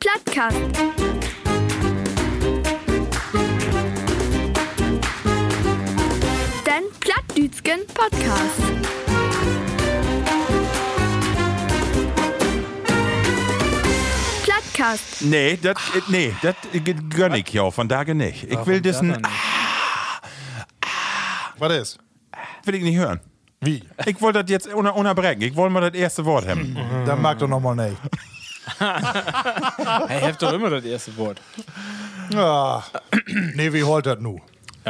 Plattcast. Den Plattdütschen Podcast. Plattcast. Nee, das nee, das gönn ich ja von da nicht. Ich will das ein, Was ist? will ich nicht hören. Wie? Ich wollte das jetzt unter, unterbrechen. Ich wollte mal das erste Wort haben. Dann mag doch nochmal nicht. Hey, habt doch immer das erste Wort. Ah, nee, wie holt das nu?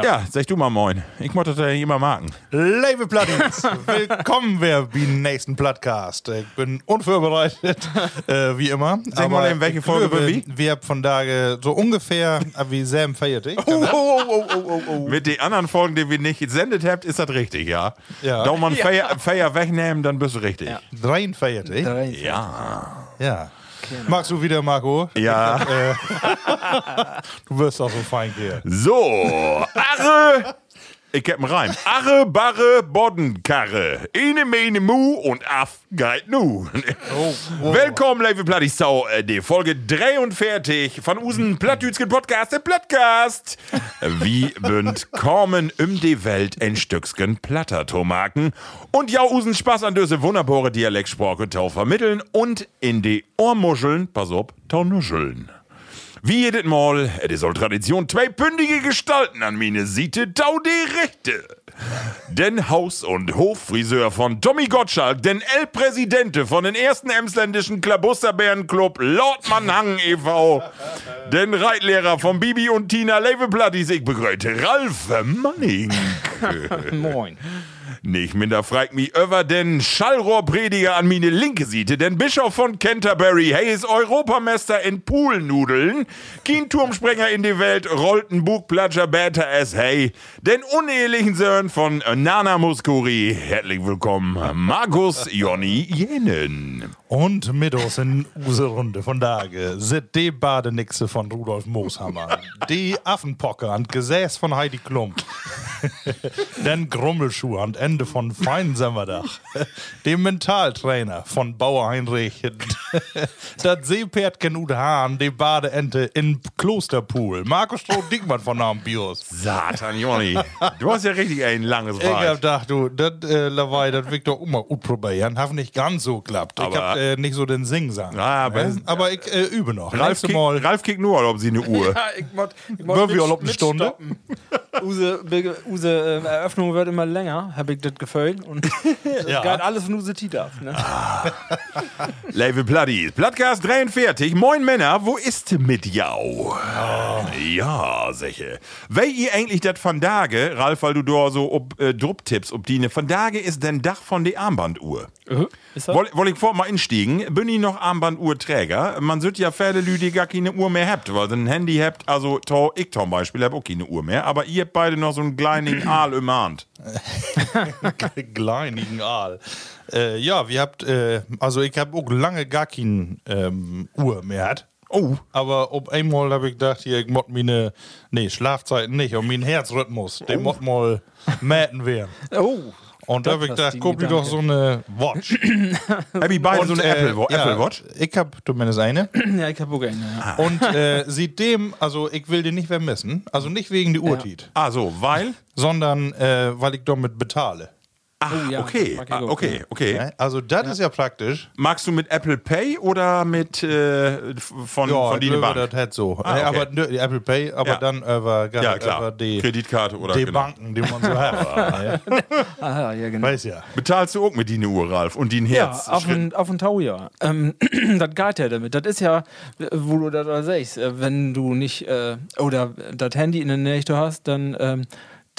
Ja, sag du mal moin. Ich muss das ja immer marken. Liebe Plattis, willkommen wir beim nächsten Podcast. Ich bin unvorbereitet, äh, wie immer. Sag mal, in welche Folge wir, wir wie? wir haben von da so ungefähr äh, wie Sam Feiertig. Oh, oh, oh, oh, oh, oh. Mit den anderen Folgen, die wir nicht gesendet habt, ist das richtig, ja? Ja. Da man Feier, Feier wegnehmen, dann bist du richtig. Ja. Dreien Feiertig. Ja. Ja. Magst du wieder, Marco? ja. Du wirst auch so fein hier. So, Arre. Ich hab einen Reim. Arre, Barre, Boddenkarre. Ene, Mene, Mu und Aff geht nu. Willkommen, liebe Plattistau, äh, die Folge 43 von usen Plattdütschen Podcast, der Plattcast. Wie bünd kommen um die Welt ein Stückchen Platter Tomaken und ja usen Spaß an diese wunderbare Dialektsprache tau vermitteln und in die Ohrmuscheln, pass auf, tau nuscheln. Wie jedes Mal, es soll Tradition, zwei bündige Gestalten an meine Siete, tau die Rechte. Den Haus- und Hoffriseur von Tommy Gottschalk, den El-Präsidente von den ersten emsländischen Klabusterbärenclub Lordmann Hang e.V., den Reitlehrer von Bibi und Tina Levenplattis, ich begrüße Ralf Manning. Moin. Nicht minder fragt mich über den Schallrohrprediger an meine linke Seite, den Bischof von Canterbury, hey, ist Europameister in Poolnudeln, kein Turmsprenger in die Welt, rollt ein Bugplatscher Bäter es, hey, den unehelichen Sohn von Nana Muskuri, herzlich willkommen, Markus Jonny Jenen. Und mit uns in unsere Runde von Tage sind die Badenixe von Rudolf Mooshammer, die Affenpocke an Gesäß von Heidi Klum, den Grummelschuh an Ende von Feinsammerdach, dem Mentaltrainer von Bauer Heinrich, das Seepferdchen Ude Hahn, die Badeente in Klosterpool, Markus Stroh-Dickmann von Namen Bios. Satan, Jonny, du hast ja richtig ein langes Ich hab gedacht, du, das äh, Lawei, das wird doch immer gut probieren. Hat nicht ganz so geklappt. Ich Aber- hab äh, nicht so den Sing-Sang. Ah, aber- Ne? aber ich äh, übe noch. Ralf, kick, Mal. Ralf kickt nur, ob sie eine Uhr. Ja, ich mod, ich mod all ob eine Stunde? Use, Be- Use äh, Eröffnung wird immer länger, habe ich das Gefühl. Und das Ja. geht alles von Use Tita. Ne? Liebe Platties, Plattcast 43, moin Männer, wo ist mit jau? Ja, sicher. Weil ihr eigentlich das von Dage, Ralf, weil du da so ob äh, Drupp tippst, ob die ne von Dage ist denn Dach von der Armbanduhr. Ist das? Woll, woll ich vor mal instiegen, bin ich noch Armbanduhrträger? Man sollte ja viele Leute, die gar keine Uhr mehr habt, weil ihr ein Handy habt, also to, ich zum Beispiel hab auch keine Uhr mehr, aber ihr habt beide noch so einen kleinen Aal im Hand. Kleinigen Aal. Äh, ja, wir habt, äh, also ich hab auch lange gar keine ähm, Uhr mehr. Hat. Oh. Aber ob einmal habe ich gedacht, hier, ich mod meine, nee, Schlafzeiten nicht, und mein Herzrhythmus, den mod mal mäten werden. Oh. Und da habe ich gedacht, guck dir doch so eine Watch. Hab ich beide so eine äh, Apple, ja, Apple Watch? Ich hab zumindest eine. Ja, ich habe auch eine. Ja. Und äh, seitdem, also ich will den nicht vermissen, also nicht wegen der Uhrzeit, Ah, so, weil? sondern äh, weil ich damit bezahle. Ah, Oh, ja, okay, ah, okay, okay. Also das ist ja praktisch. Magst du mit Apple Pay oder mit äh, von, Ja, von ich die glaube, Bank? das hat so. Ah, okay. Aber nö, die Apple Pay, aber Ja. dann über, Ja, klar. über die, Kreditkarte oder die genau. Banken, die man so hat. ne? Ah, ja, genau. Weiß ja. Bezahlst du auch mit die Uhr, Ralf? Und den Ja, Herz? auf den, auf den Tau, ja. Ähm, das geht ja damit. Das ist ja, wo du das da sagst, äh, wenn du nicht, äh, oder das Handy in der Nähe hast, dann, ähm,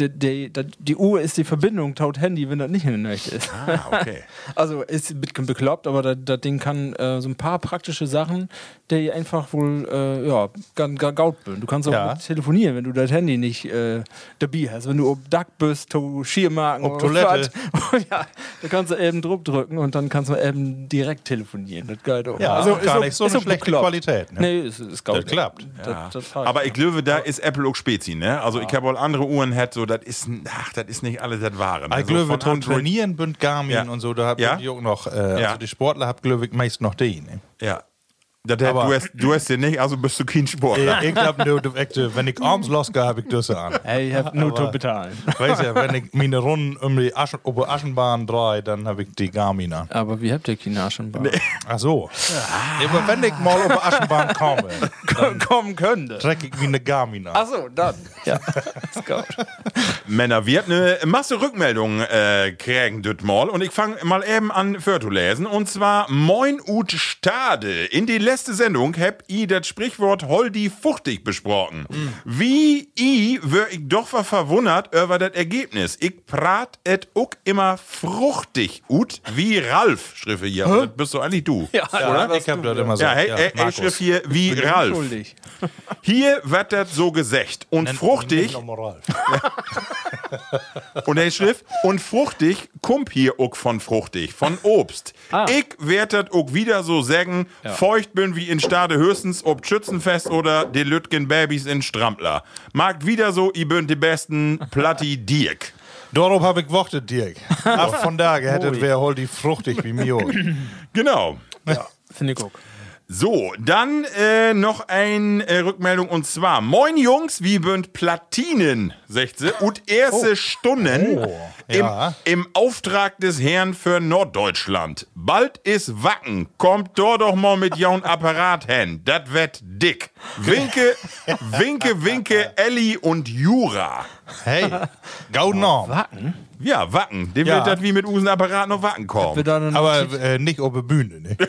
die, die, die, Uhr ist die Verbindung taut Handy, wenn das nicht in der Nacht ist. Ah, okay. Also ist ein bisschen bekloppt, aber das, das Ding kann äh, so ein paar praktische Sachen, die einfach wohl äh, ja, ganz, gaut sind. Du kannst auch Ja. telefonieren, wenn du das Handy nicht äh, dabei hast. Wenn du ob Duck bist, to Schiermarken Ob Toilette. was. ja, da kannst du eben drauf drücken und dann kannst du eben direkt telefonieren. Das geht auch. Ja, also gar nicht so eine schlechte bekloppt. Qualität. Ne? Nee, es ist gaut. Das klappt. Das, das Aber ich glaube, da ist Apple auch Spezi, ne? Also ich habe wohl andere Uhren, hat so, das ist, ach, das ist nicht alles das Wahre. Ne? Ich So glaube, von Trainieren bünd Garmin Ja. und so, da habt Ja? ihr auch noch, äh, Ja. also die Sportler habt, ich, meist noch die. Ne? Ja. Das, hat- Aber- du, hast, du hast den nicht, also bist du kein Sportler. ich glaube, du, du, echt, äh, wenn ich abends losgehe, habe ich das an. Hey, ich hab nur zu bezahlen. Weißt du, wenn ich meine Runden um die Aschen, die Aschenbahn drehe, dann habe ich die Garmin an. Aber wie habt ihr Kinaschenbahn? Ach so. Aber wenn ich mal die Aschenbahn komme, dann kommen könnte. trecke ich meine Garmin an. Achso, dann. Ja, ist gut. Männer, wir hatten eine Masse Rückmeldungen äh, kriegen das mal und ich fange mal eben an für zu lesen und zwar Moin ut Stade. In die letzte Sendung hab i das Sprichwort Holdi fuchtig besprochen. Wie i wär ich doch war verwundert über das Ergebnis. Ich prat et uck immer fruchtig ut wie Ralf, schrift hier. Und Das bist du eigentlich du. Ja, Oder? Ich habe das immer so. Ja, hey, hey, hey Markus. schrift hier wie Ralf. Schuldig. Hier wird das so gesagt. Und fruchtig, Nenn- Ralf. und er schrift, und fruchtig kommt hier auch von fruchtig, von Obst. Ich werd das auch wieder so sagen, feucht bin wie in Stade höchstens ob Schützenfest oder die Lütgen Babys in Strampler. Mag wieder so, i bünd die besten Platti Dirk. Darauf habe ich gewartet, Dirk. Ab von da hättet wer hol die fruchtig wie mir. auch. Genau. Finde ich auch. So, dann äh, noch eine äh, Rückmeldung und zwar: Moin Jungs, wie bünd Platinen, 16 und erste Stunden Oh, im, ja. im Auftrag des Herrn für Norddeutschland. Bald ist Wacken, kommt dort doch mal mit jaun Apparat hin, das wird dick. Winke, winke, winke, Elli und Jura. Hey, gau Norm. Wacken? Ja, Wacken, dem Ja. wird das wie mit Usen Apparat noch Wacken kommen. Aber äh, nicht auf der Bühne, ne?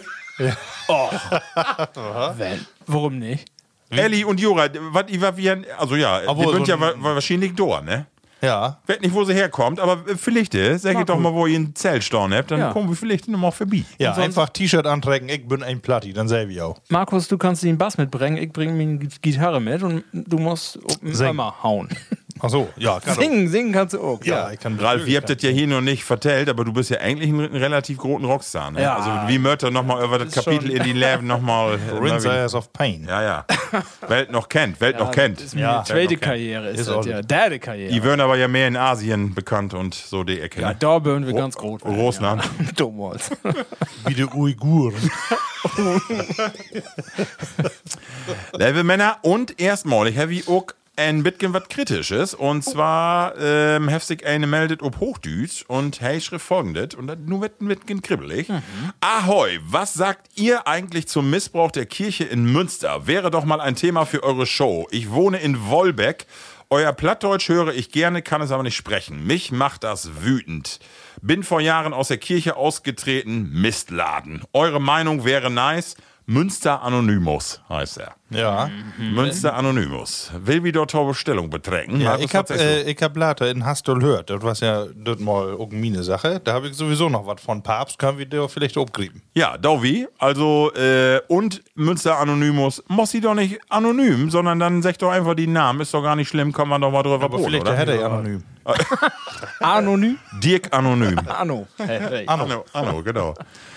Wenn. Warum nicht? Elli und Jura, was ich war wie ein, also ja, Aber die so sind ja ein- wa- wa- wahrscheinlich dort, ne? Ja. Weiß nicht, wo sie herkommt, aber äh, vielleicht, äh, sag ich doch mal, wo ihr einen Zeltstorn habt, dann Ja. kommen wir vielleicht noch mal vorbei. Ja, sonst- einfach T-Shirt antrecken, ich bin ein Platti, dann selber ich auch. Markus, du kannst den Bass mitbringen, ich bringe mir die Gitarre mit und du musst auf den. Hammer hauen. Ach so, ja, kann Singen, singen kannst du auch. Ja, ich kann Ralf, ihr habt das ja hier noch nicht vertellt, aber du bist ja eigentlich ein, ein relativ großen Rockstar, ne? Ja. Also wie Mörter noch mal über das Kapitel in die Leben noch mal... äh, Rinsers of Pain. ja, ja. Welt noch kennt, Welt noch kennt. Ist Ja. zweite Ja. Karriere, ist, Ist das auch- ja. Dritte Karriere. Die werden aber ja mehr in Asien bekannt und so die Ecke. ja, ne? da würden wir ganz groß. Russland. Ja. Damals. Wie die Uiguren. Liebe Männer, und erstmalig habe ich auch ein bisschen was Kritisches. Und zwar ähm, heftig eine meldet ob Hochdütsch und hey schrift folgendes. Und das nur wird ein bisschen kribbelig. Ahoi, was sagt ihr eigentlich zum Missbrauch der Kirche in Münster? Wäre doch mal ein Thema für eure Show. Ich wohne in Wolbeck. Euer Plattdeutsch höre ich gerne, kann es aber nicht sprechen. Mich macht das wütend. Bin vor Jahren aus der Kirche ausgetreten. Mistladen. Eure Meinung wäre nice. Münster Anonymous heißt er. Ja. Münster Anonymous. Will wieder Torbe Stellung betreten. Ja, ich hab, was sagst du? äh, ich hab later in Hastol gehört, das war ja das mal irgendeine Sache. Da habe ich sowieso noch was von Papst, können wir dir vielleicht abgrieben. ja, Dovi, also, äh, und Münster Anonymous, muss sie doch nicht anonym, sondern dann sagt doch einfach die Namen, ist doch gar nicht schlimm, kann man doch mal drüber Aber polen, vielleicht oder? hätte er anonym. Anonym? Dirk Anonym. Anno. Hey, hey. Anno, Anno, genau.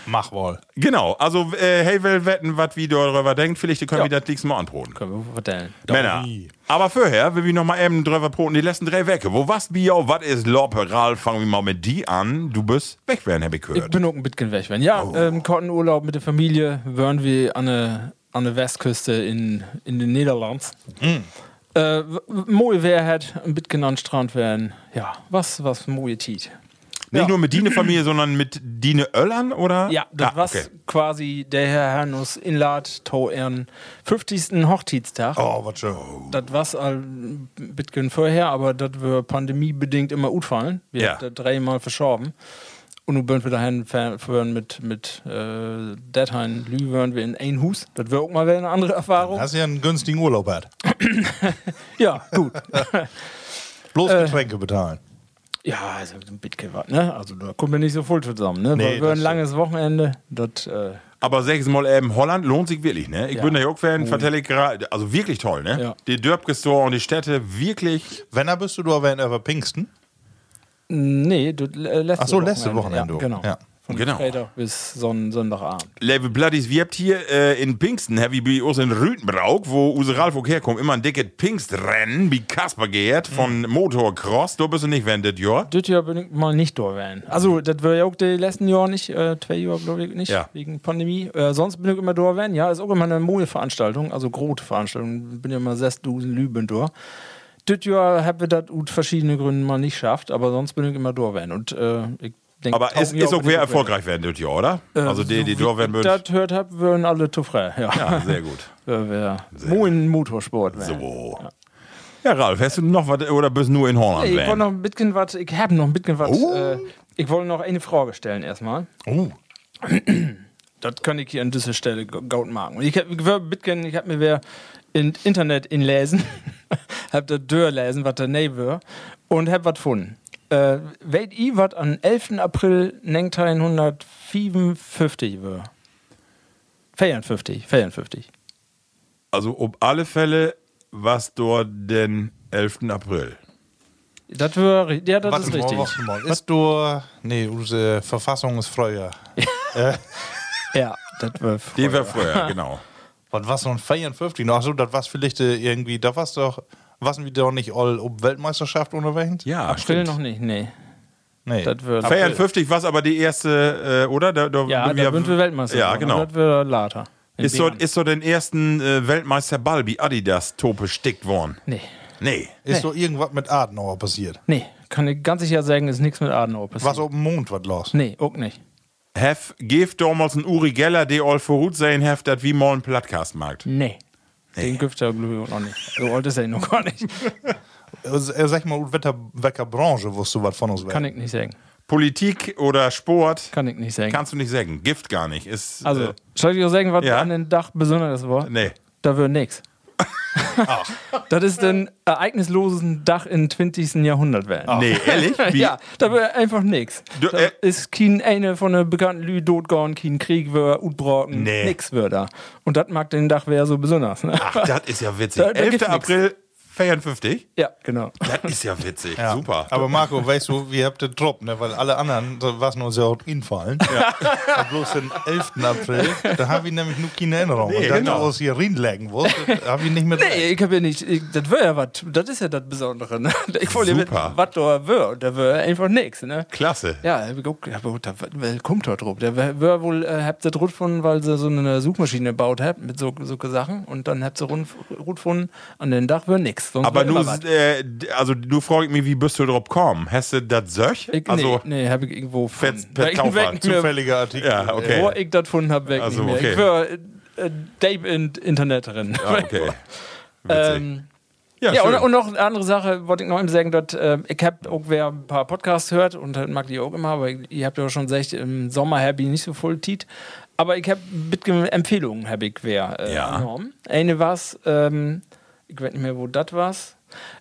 Mach wohl. Genau, also, äh, hey, will wetten, was wie darüber denkt, vielleicht können Ja. wir das nächste Mal anproten. Können wir vertellen. Männer. Aber vorher will ich noch mal eben drüber poten, die letzten drei Wecke. Wo du, ja, was ist Loppe, Ralf? Fangen wir mal mit die an. Du bist weg werden, hab ich Ich gehört. bin auch ein bisschen weg. Wenn. Ja, ähm, Kottenurlaub mit der Familie waren wir an der, an der Westküste in, in den Niederlanden. Äh, mooi wer hat ein an den Strand werden. Ja, was, was mooi Tiet. Nicht Ja. nur mit Dine Familie, sondern mit Dine Öllern, oder? Ja, das ah, war okay. quasi der Herr Hernus inlad to ihren 50. Hochzeitstag. Oh, was schön. Das war ein bisschen vorher, aber das wir pandemiebedingt immer utfallen. Wir Ja. haben das dreimal verschoben. Und nun würden wir dahin fahren mit, mit äh, Deadheim Lü, würden wir in ein Hus. Das wäre auch mal wieder eine andere Erfahrung. Hast ja einen günstigen Urlaub hat. Ja, gut. Bloß Äh, Getränke bezahlen. Ja, also ein bisschen was, ne? Also da kommen wir nicht so voll zusammen, ne? Nee, Weil wir das ein langes Wochenende, das, äh, Aber sechs Mal eben Holland lohnt sich wirklich, ne? Ich Ja. bin da auch Fan, vertelle ich gerade, also wirklich toll, ne? Ja. Die Dörpgestor und die Städte, wirklich. Wenn er bist du da, wenn er über Pfingsten? Nee, du, äh, letzte Ach so, letzte Wochenende. Wochenende. Ja, genau. Ja. Von Genau. Freitag bis Sonn Sonntagabend. Level Bloodies, wir habt hier äh, in Pfingsten, wie bei uns in Rütenbrauk, wo Use Ralf auch herkommt, immer ein dickes Pfingstrennen, wie Kasper geht, von Motocross. Du bist du nicht, wenn das Jahr. Das Jahr bin ich mal nicht da werden. Also, das war ja auch die letzten Jahre nicht, äh, zwei Jahre glaube ich nicht, Ja. wegen Pandemie. Äh, sonst bin ich immer da werden. Ja, ist auch immer eine moje Veranstaltung, also große Veranstaltung. Bin ja mal 6000 Lüben da. Das Jahr haben wir das aus verschiedenen Gründen mal nicht geschafft, aber sonst bin ich immer da werden. Und äh, ich denke, Aber es ist auch wer erfolgreich werden das Jahr, oder? also die, die da werden würden. Das hört hab, würden alle zu frei. Ja, Ja, sehr gut. Wär moin Motorsport werden. So. Ja, Ralf, hast du noch was oder bist du nur in Holland? Ich wollte noch ein bisschen was, ich habe noch ein bisschen was. Oh. Äh, ich wollte noch eine Frage stellen erstmal. Oh. Das kann ich hier an dieser Stelle gut machen. Und ich habe ich ich habe mir wer im Internet inlesen, hab da durchlesen, was da nee war, und hab was gefunden. Äh, Weet ihr, was am 11. April 1954 war? 54, 54. Also, um alle Fälle, was dort den 11. April. Das war, ja, das Warte ist mal, richtig. warte mal. Ist du. Nee, unsere Verfassung ist früher. Ja, das war Die war früher. früher, genau. Was war so ein 54? Ach so, das war vielleicht äh, irgendwie. Da war's doch. Waren wir doch nicht all um Weltmeisterschaft unterwegs? Ja, April stimmt. noch nicht, nee. Nee. Das wird 54 war aber die erste, äh, oder? Da, da Ja, da sind wir Weltmeister. Ja, genau. Das wird later. Ist so, ist so den ersten äh, Weltmeister Balbi Adidas Tope stickt worden? Nee. Nee. Ist so irgendwas mit Adenauer passiert? Nee, kann ich ganz sicher sagen, ist nichts mit Adenauer passiert. Was auf dem Mond was los? Nee, auch nicht. Hef geeft damals ein Uri Geller, der all vorut sein heft, dat wie mal ein Plattcast macht. Nee. Den gibt es ja glaube ich auch noch nicht. So alt ist er noch gar nicht. Sag mal, welcher, welcher Branche wirst du was von uns Kann werden? ich nicht sagen. Politik oder Sport Kann ich nicht sagen. kannst du nicht sagen. Gift gar nicht. Ist, also, äh, soll ich auch sagen, was ja. an den Dach besonders war? nee. Da wird Das ist ein ereignisloses Dach im 20. Jahrhundert werden. Nee, ehrlich? Wie? Ja, da wird einfach. Du, da äh, ist kein eine von den bekannten Lü totgehauen, kein Krieg wird, utbrocken, Nee. nix wird da. Und das mag den Dach wäre so besonders. Ne? Ach, das ist ja witzig. Da- da 11. gibt's nix. April 54? Ja, genau. Das ist ja witzig. Ja. Super. Aber Marco, weißt du, wir habt den Trupp, ne? weil alle anderen, da was nur sehr infallen. Ja. Und bloß den 11. April, da haben wir nämlich nur keine Erinnerung. Nee, Und dann genau. du aus hier reinlegen musst, haben wir nicht mehr. Nee, ich hab ja nicht, ich, das wäre ja was, das ist ja das Besondere, ne? Ich wollte ja Super. was da wird, da wäre einfach nix, ne? Klasse. Ja, ich guck, ja, aber da kommt da drauf? Der wär wohl, äh, habt ihr das gefunden, weil sie so eine Suchmaschine gebaut habt mit so, so Sachen und dann habt ihr rund gefunden, an den Dach wäre nix. Sonst Aber du, äh, also du fragst mich, wie bist du drauf gekommen? Hast du das solch? Ich, Also, nee, nee, hab ich irgendwo gefunden. per Taufer. Zufälliger Artikel. Ja, okay. Wo ich das gefunden hab, weg Also, nicht mehr. okay. Ich war äh, Dave in Internet drin. ah, okay. Ähm, ja, Ja, und, und noch eine andere Sache, wollte ich noch eben sagen, dass, äh, ich habe auch wer ein paar Podcasts hört und das mag die auch immer, aber ihr habt ja schon gesagt, im Sommer habe ich nicht so voll Tiet. Aber ich habe Empfehlungen, habe ich wer äh, Ja. genommen. Eine was, ähm, ich weiß nicht mehr, wo das war.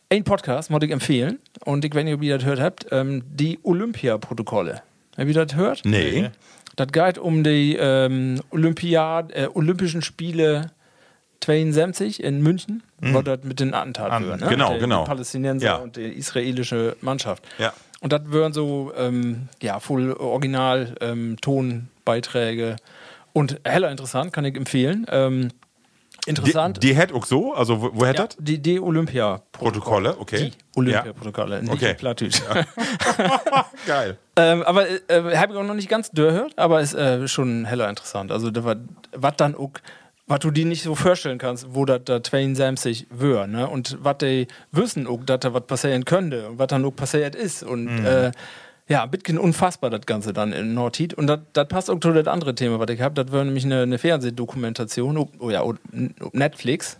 Ein Podcast wollte ich empfehlen und ich weiß nicht, ob ihr das gehört habt, ähm, die Olympia-Protokolle. Habt ihr das gehört? nee. Das geht um die ähm, Olympiad, äh, Olympischen Spiele 72 in München, wo das mit den Attentaten An- war, ne? genau, die, genau. Die Palästinenser Ja. und die israelische Mannschaft. Ja. Und das wären so, ähm, ja, voll original ähm, Tonbeiträge und heller interessant, kann ich empfehlen. Ähm, interessant. die hätt auch so? Also, wo, wo hätt ja, das? die, die Olympia-Protokolle. Protokolle, okay. Die Olympia-Protokolle, nicht Okay. die Plattdeutsch. Geil. Ähm, aber äh, habe ich auch noch nicht ganz gehört, aber ist äh, schon heller interessant. Also, was dann auch, was du dir nicht so vorstellen kannst, wo das da 72 wär, ne? Und was die wissen auch, dass da was passieren könnte und was dann auch passiert ist. Und äh, ja, ein bisschen unfassbar, das Ganze dann in Nordheat. Und das passt auch zu das andere Thema, was ich habe. Das wäre nämlich eine, eine Fernsehdokumentation, ob- oh ja, ob Netflix.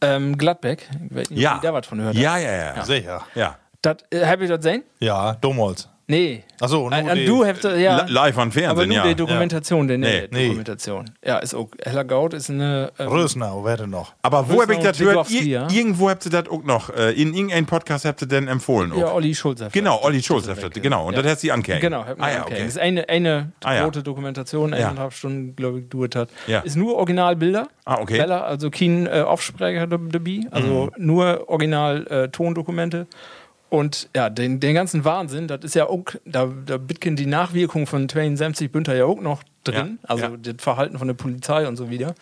Ähm, Gladbeck, ich weiß nicht, Ja. da was von gehört Ja, habt. ja, ja. Sicher. Ja. Das, äh, hab ich das gesehen? Ja, damals. Nee. Achso, Äh, nur äh, die- du hast, ja. Li- Live an aber Fernsehen, nur ja. die Dokumentation, die Nee. nee. Dokumentation. Ja, ist auch. Heller Gaut ist eine. Ähm, Rösnau, wer denn noch? Aber wo Rösner hab ich das gehört? Ja. Irgendwo habt ihr das auch noch. Äh, in irgendeinem Podcast habt ihr denn empfohlen. ja. Olli Schulz. hat Genau. Olli Schulz hat das. Genau, und Ja. das hat sie angehängt. Genau, hat ah, ja, okay. Das ist eine, eine Ah, ja. rote Dokumentation, Ja. eineinhalb Stunden, glaube ich, gedauert hat. Ja. Ist nur Originalbilder. Ah, okay. Bella, also kein äh, Aufsprecher da- dabei, also Mhm. nur Original äh, Tondokumente. Und ja, den, den ganzen Wahnsinn, das ist ja auch, da, da bitken die Nachwirkungen von 72 Bünter ja auch noch drin, Ja, also ja. das Verhalten von der Polizei und so wieder.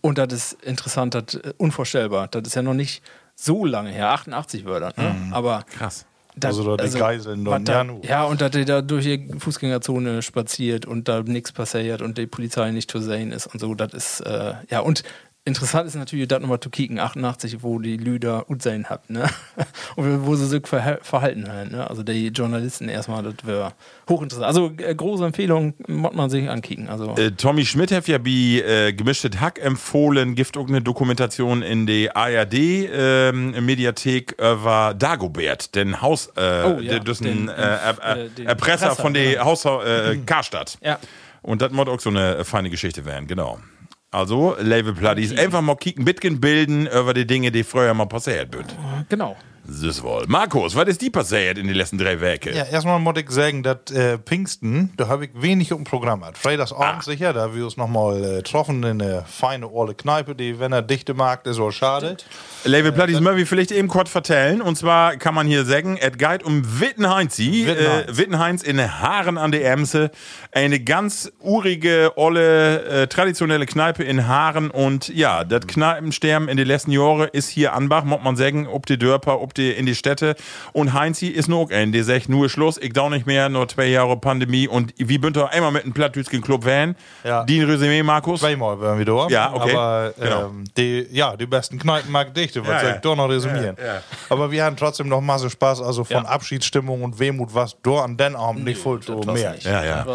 Und das ist interessant, das äh, unvorstellbar. Das ist ja noch nicht so lange her, 88 Wörter, ne? aber Krass. da- Also da die Geiseln dann, da, ja, und dass der da durch die Fußgängerzone spaziert und da nichts passiert und die Polizei nicht zu sehen ist und so, das ist, äh, ja, und interessant ist natürlich, das nochmal zu kicken, 88, wo die Lüder Utsehen hat, ne? Und wo sie sich verha- verhalten haben, ne? Also die Journalisten erstmal, das wäre hochinteressant. Also äh, große Empfehlung, muss man sich ankicken. Also, Äh, Tommy Schmidt hat ja wie äh, gemischtes Hack empfohlen, gibt auch eine Dokumentation in der ARD-Mediathek über Dagobert, den Haus, äh, Oh, ja, den- äh, äh, äh, den Erpresser Erpresser, von der genau. Haus äh, Karstadt. ja. Und das muss auch so eine feine Geschichte werden, genau. Also, Label Pluddies, einfach mal kicken, Bitcoin bilden über die Dinge, die früher mal passiert sind. Genau. Das wohl. Markus, was ist die passiert in den letzten drei Wochen? Ja, erstmal muss ich sagen, dass äh, Pfingsten, da habe ich wenig im Programm. Freitagsabend sicher, da wir uns nochmal äh, getroffen in eine feine olle Kneipe, die, wenn er dichte Markt ist, so schade. Label Pluddies möchte ich vielleicht eben kurz vertellen. Und zwar kann man hier sagen, es geht um Wittenheinzi. Wittenheinz. Äh, Wittenheinz in Haaren an der Emse. Eine ganz urige, olle, äh, traditionelle Kneipe in Haaren. Und ja, das Kneipensterben in den letzten Jahren ist hier Anbach, muss man sagen, ob die Dörper, ob die in die Städte. Und Heinzi ist noch ein, der sagt nur Schluss, ich dau nicht mehr, nur zwei Jahre Pandemie. Und wie bünd ihr einmal mit einem Plattdütschen Club van? Ja. Die Resümee, Markus? Zweimal werden wir da. Ja, okay. Aber Genau. ähm, die, ja, die besten Kneipen mag dichte, was Ja, ja. da noch resümieren? Ja, ja. Aber wir hatten trotzdem noch Masse Spaß, also von Ja. Abschiedsstimmung und Wehmut, was da an den Abend nicht voll so mehr. Ja, ja.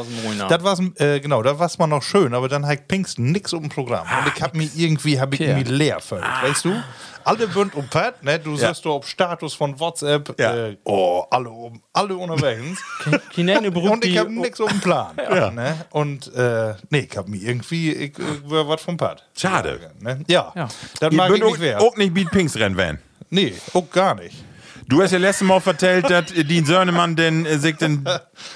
Das war's war's, äh, genau, das war's mal noch schön, aber dann hat Pfingsten nix um Programm. Und ich hab mich irgendwie, hab ich mich leer gefühlt, weißt du? Alle bünd um Pad, ne? Du Ja. siehst du auf Status von WhatsApp, Ja. äh, oh, alle um, alle unterwegs. Und ich die hab nix um den Plan. Ne? Und, äh, nee, ich hab mich irgendwie, ich, ich war was vom Pad. Schade. Ne? Ja, Ja. das mag ich nicht wert. auch, auch nicht Beat Pinks rennen, Van. Nee, auch gar nicht. Du hast ja letztes Mal vertellt, dass äh, die Söhnemann den äh, sich den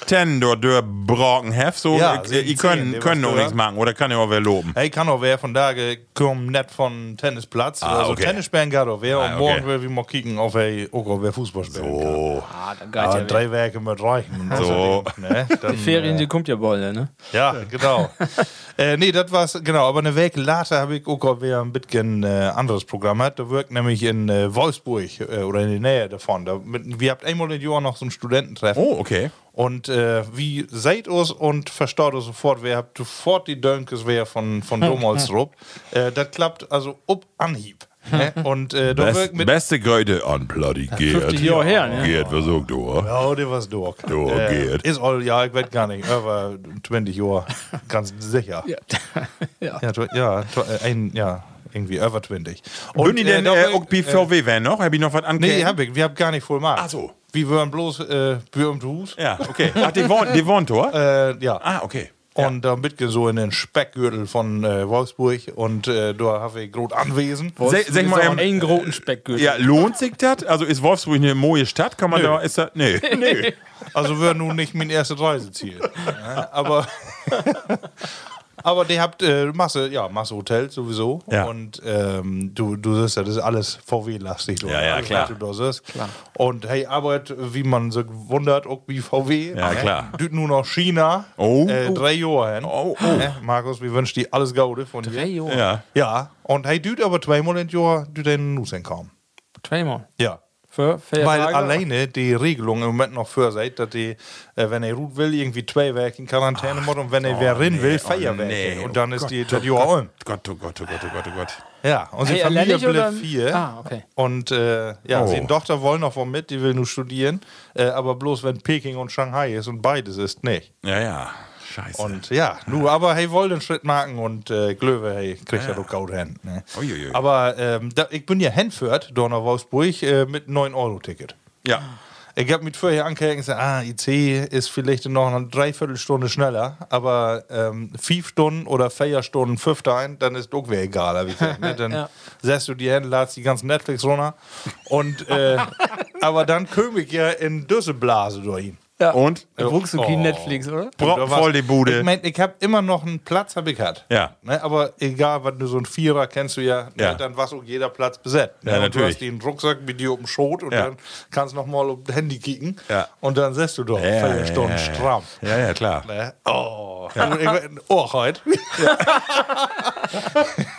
Ten dort durchbrochen hef. So, Ja, äh, ihr 17, können, der können auch nichts machen oder kann ja auch wer loben. Hey, kann auch wer von da kommen net von Tennisplatz. Ah, also okay. Tennis spielen geht auch wer. Ah, und morgen okay. will wir mal kicken, ob er auch auf wer Fußball spielen kann. Oh. Ah, dann geht ja wieder. drei Werke mit reichen. So. Ne? Dann, Die Ferien, äh, die kommt ja bald, ne? ja, genau. äh, nee, das war's, genau. Aber eine Woche later habe ich auch wieder ein bisschen äh, anderes Programm hat. Da wirkt nämlich in äh, Wolfsburg äh, oder in der Nähe davon. Da, mit, wir habt einmal im Jahr noch so ein Studententreffen. Oh, okay. Und äh, wie seid us und verstaut us sofort, wer habt sofort die Dönkes wer von, von Domholzrup. äh, das klappt also ob Anhieb. ne? Und äh, da Best, mit. beste Gröte an Bloody Geert. 50 Jahre her, ne? Geert, was sagt du? Ja, der war's durch. Du, geht. Ist all, ja, ich weiß gar nicht, aber 20 Jahre, ganz sicher. Ja. ja. Ja, ja, äh, ein, ja, irgendwie over 20. Und die denn da äh, auch bei VW Van noch? Hab ich noch was Nee, angehört? hab ich, wir haben gar nicht voll gemacht. Ach so. Wir waren bloß äh, wir Hus. Ja, okay. Ach, die wohnt, die wohnt dort? Äh, ja. Ah, okay. Und da mitge so in den Speckgürtel von äh, Wolfsburg und äh, da habe ich groß anwesend. Sag, sag mal, ähm, einen großen Speckgürtel. ja, lohnt sich das? Also ist Wolfsburg eine moje Stadt? Kann man Nö. da, ist das, nee. nee. Also wäre nun nicht mein erstes Reiseziel. ja, aber aber die habt äh, Masse, ja, Masse Hotels sowieso. Ja. Und ähm, du, du siehst ja, das ist alles VW-lastig. Ja, ja, alles, klar. Du da siehst. Und hey, Arbeit, wie man so wundert, auch wie VW. Ja, ne? klar. Düt nur noch China. Oh. Äh, drei Jahre hin. Oh, oh. Ne? Markus, wir wünschen dir alles Gute von dir. Drei Jahre. Ja. Ja, und hey, düt aber zweimal in Jahr du den Nuss hinkommen. Zweimal. Ja. Für vier Weil Tage. alleine die Regelung im Moment noch für seid, dass die, äh, wenn er ruht will, irgendwie zwei Wochen in Quarantäne muss und wenn er wer rein will, vier Wochen. nee, und dann oh ist Gott, die oh das Jahr um. Gott, oh Gott, oh Gott, oh Gott, oh Gott. Ja, und die Hey, Familie bleibt vier. Ah, okay. Und äh, ja, Oh. seine Tochter wollen noch von mit, die will nur studieren. Äh, aber bloß wenn Peking und Shanghai ist und beides ist, nicht. Ja, ja. Scheiße. Und ja, nur, aber hey, wollen den Schritt machen und äh, Glöwe, hey, kriegt ja doch gut hin. Ne? Uiuiui. Aber ähm, da, ich bin ja hinführt, da nach Wolfsburg, äh, mit 9-Euro-Ticket. ja. Ich habe mit vorher angehört und gesagt, ah, IC ist vielleicht noch eine Dreiviertelstunde schneller, aber ähm, fünf Stunden oder vier Stunden fünf ein, dann ist doch wieder egal. hab Ich gesagt, ne? Dann Ja. setzt du die Hände, ladst die ganzen Netflix runter und äh, aber dann komme ich ja in Düsselblase durch ihn. Ja. Und? Da wuchst du kein Oh. Netflix, oder? Bro voll die Bude. Ich mein, ich habe immer noch einen Platz, habe ich gehabt. Ja. Ne, aber egal, was du so ein Vierer kennst du ja, Ja. Ne, dann war auch jeder Platz besetzt. Ne? Ja, Und natürlich. Du hast den Rucksack mit dir auf dem Schoß und Ja. dann kannst du noch mal auf das Handy kicken Ja. und dann setzt du doch Ja, vier ja, Stunden ja, ja. stramm. Ja, ja, klar. Ne? Oh, oh, heute.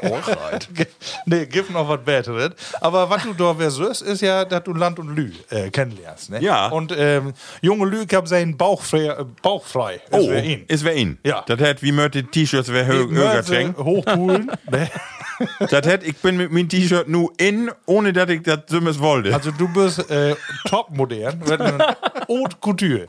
nee, gibt noch was Besseres. Aber was du da versuchst, ist ja, dass du Land und Lü äh, kennenlernst. Ne? Ja. Und ähm, junge Lü, ich hab seinen Bauch frei. Äh, Bauch frei. Das Oh, wär ihn. ist wer ihn. Ja. Das hätte wie möchte T-Shirts Mörse schenken. Hochpulen. ne? Das hätte ich bin mit meinem T-Shirt nur in, ohne dass ich das Sümmes wollte. Also du bist äh, top modern. Haute Couture.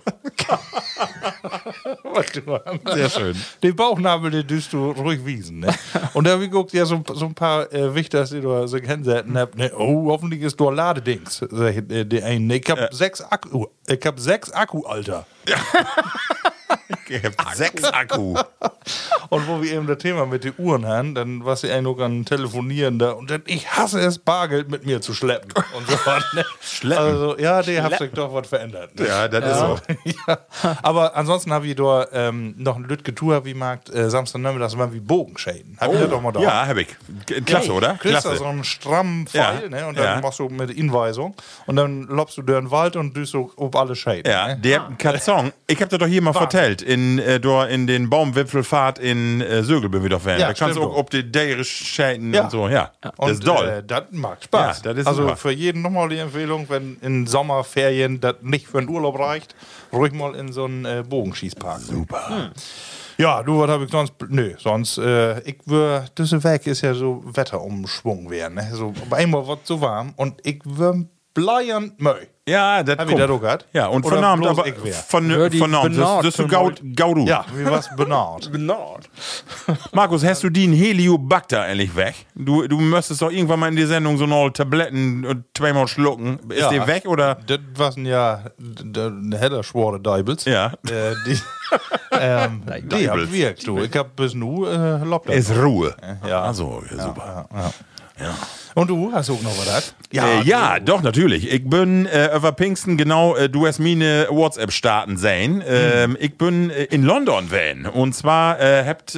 Was du hast. Sehr schön. Den Bauchnabel, den düst du ruhig wiesen. Ne? Und da habe ich geguckt, ja, so, so ein paar äh, Wichter, die du so kennensetzen habt. Ne? Oh, hoffentlich ist du Ladedings. Sag ich, äh. Ich hab sechs Akku. Ich hab sechs Akku, Alter. Ich hab sechs Akku. Und wo wir eben das Thema mit den Uhren haben, dann war sie eigentlich noch an Telefonieren da und dann, ich hasse es, Bargeld mit mir zu schleppen. Und so, ne? Schleppen? Also, ja, der hat sich doch was verändert. Ne? Ja, das ist so. ja. Aber ansonsten habe ich da ähm, noch ein Lütge Tour, wie mag äh, Samstagnachmittags mal wie Bogenschäden. Hab ich das doch mal da. Oh. Ja, hab ich. Klasse, oder? Kriegst da Klasse. so einen strammen Pfeil, Ja. ne? Und dann Ja. machst du mit Inweisung und dann lobst du durch den Wald und düst so ob alle Schäden. Ja, ne? der Karton. Ich hab das doch hier mal vertellt. In, äh, da in den Baumwipfelfahrt in äh, Sögel bin ich doch fan. Ja, da kannst du auch ob die därisch Schäden Ja. und so. Ja, Und, das ist toll. Äh, das macht Spaß. Ja, das ist also super. für jeden nochmal die Empfehlung, wenn in Sommerferien das nicht für den Urlaub reicht, ruhig mal in so einen äh, Bogenschießpark. Super. Ja, du, was habe ich sonst? Nö, sonst, äh, ich würde, diese Weg ist ja so Wetterumschwung werden. Ne? So, auf einmal wird so warm und ich würde bleiend Möi. Ja, das Hab ich kommt. das auch gehabt? Ja, und Oder vernahmt, bloß aber ich wär? von, ich vernahmt. Das, das ist gaud, gaudu. Ja, wie was benannt. Benard. Markus, hast du den Heliobacter endlich weg? Du, du müsstest doch irgendwann mal in die Sendung so noch Tabletten und zweimal schlucken. Ist Ja. der weg oder? Das waren ja d- heller schwore Deibels. Ja. Äh, die ähm, die hab wirkt, du. Ich hab bis nu äh, lobt das Ist Ruhe. Ja. Also, super. Und du hast auch noch was? Ja, äh, ja doch, natürlich. Ich bin äh, über Pfingsten, genau, äh, du hast meine WhatsApp starten sehen. Ähm, Ich bin äh, in London van. Und zwar äh, habt.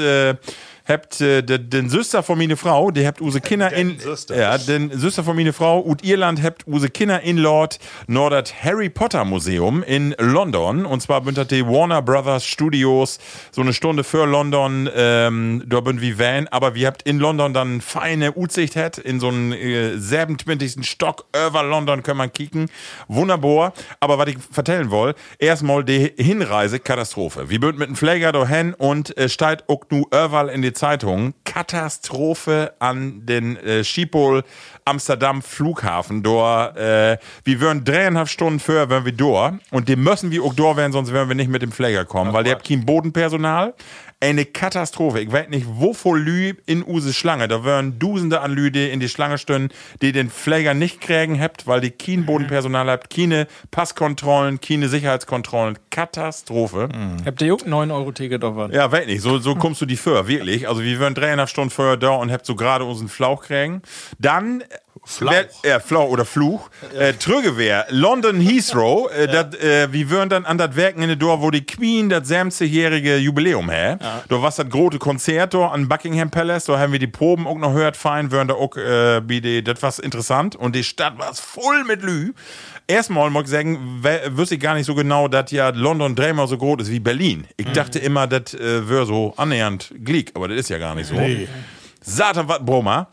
Habt äh, de- den Süster von meine Frau, die habt use Kinder in Süster. ja, den Süster von meine Frau und Irland habt use Kinder in Lord Nordert Harry Potter Museum in London und zwar bündert die Warner Brothers Studios so eine Stunde für London ähm, da bin wie Van, aber wir habt in London dann feine Utsicht hat in so einen äh, 27. Stock über London können man kicken. Wunderbar, aber was ich vertellen will, erstmal die Hinreise Katastrophe. Wir bünd mit dem Pfleger dahin und äh, steigt auch nu überall in die Zeitung Katastrophe an den äh, Schiphol Amsterdam Flughafen. Dort, äh, wir würden dreieinhalb Stunden vorher wären wir dort und die müssen wir auch dort werden, sonst werden wir nicht mit dem Pfleger kommen, weil der habt kein Bodenpersonal. Eine Katastrophe. Ich weiß nicht, wovor Lü in Use Schlange. Da wären Dusende an Lü, die in die Schlange stünden, die den Pfleger nicht kriegen habt, weil die kein Bodenpersonal habt, keine Passkontrollen, keine Sicherheitskontrollen. Katastrophe. Habt ihr auch 9-Euro-Ticket auf was? Ja, weiß nicht. So, so kommst du die für, wirklich. Also, wir wären dreieinhalb Stunden vorher da und habt so gerade unseren Flauch kriegen. Dann. Flauch. Wer, ja, Flauch oder Fluch. Äh, Trügewehr, London Heathrow. Äh, dat, äh, wir wären dann an das Werken in der Dorf, wo die Queen das 70-jährige Jubiläum hä. Da war das große Konzert an Buckingham Palace. Da haben wir die Proben auch noch gehört, fein, wären da auch, äh, die, das war interessant. Und die Stadt war voll mit Lü. Erstmal muss ich sagen, wüsste ich gar nicht so genau, dass ja London dreimal so groß ist wie Berlin. Ich dachte immer, das äh, wäre so annähernd Glick, aber das ist ja gar nicht so. Satan, was Brummer.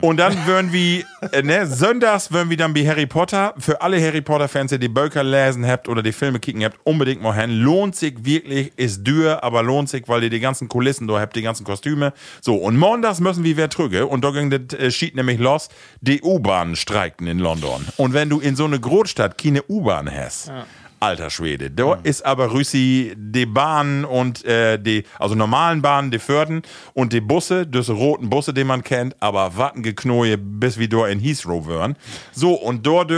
Und dann würden wir, äh, ne, sonntags würden wir dann wie Harry Potter, für alle Harry Potter-Fans, die die Bücher lesen habt oder die Filme kicken habt, unbedingt mal hin. Lohnt sich wirklich, ist dürr, aber lohnt sich, weil ihr die ganzen Kulissen da habt, die ganzen Kostüme. So, und montags müssen wir wer trüge und da ging das äh, Schied nämlich los, die U-Bahn streikten in London. Und wenn du in so eine Großstadt keine U-Bahn hast, Alter Schwede. Da ist aber Rüssi die Bahnen und äh, die, also normalen Bahnen, die Förden und die Busse, diese roten Busse, die man kennt, aber warten geknoje, bis wir da in Heathrow wären. So, und dort,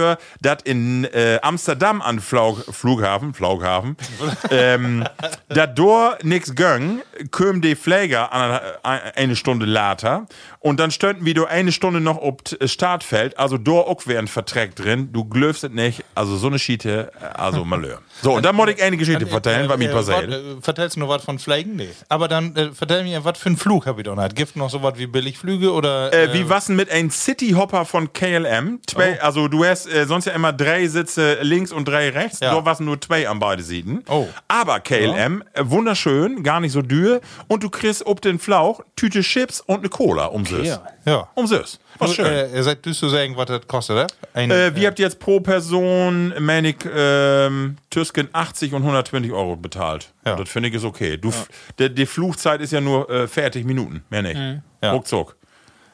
dat in äh, Amsterdam an Flaug, Flughafen, Flughafen, ähm, dat dort nix göng, köm die Pfleger an, äh, eine Stunde later und dann stönden wir da eine Stunde noch ob Startfeld, also dort auch wäre ein Vertrag drin, du glöfst es nicht, also so eine Schiete, äh, also Malheur. So, und dann muss ich eine Geschichte vertellen, was mir passiert. Äh, vertellst du noch was von Fliegen? Nee. Aber dann äh, vertell mir, was für einen Flug hab ich doch nicht. Gibt noch so was wie Billigflüge oder. Äh, wie was mit einem Cityhopper von KLM? Zwei, Oh. Also du hast äh, sonst ja immer drei Sitze links und drei rechts. Ja. Da waren nur zwei an beide Seiten. Oh. Aber KLM, äh, wunderschön, gar nicht so dürr. Und du kriegst ob den Flauch Tüte Chips und eine Cola um Süß. Ja. Ja. Um Süß. Was schön. Äh, ihr seid du zu sagen, was das kostet, oder? Ein, Äh, wir habt jetzt pro Person, meine ich, ähm, Tüsken 80 und 120 Euro bezahlt. Ja. Das finde ich ist okay. Du, der, die Flugzeit ist ja nur äh, fertig Minuten, mehr nicht. Ja. Ruckzuck.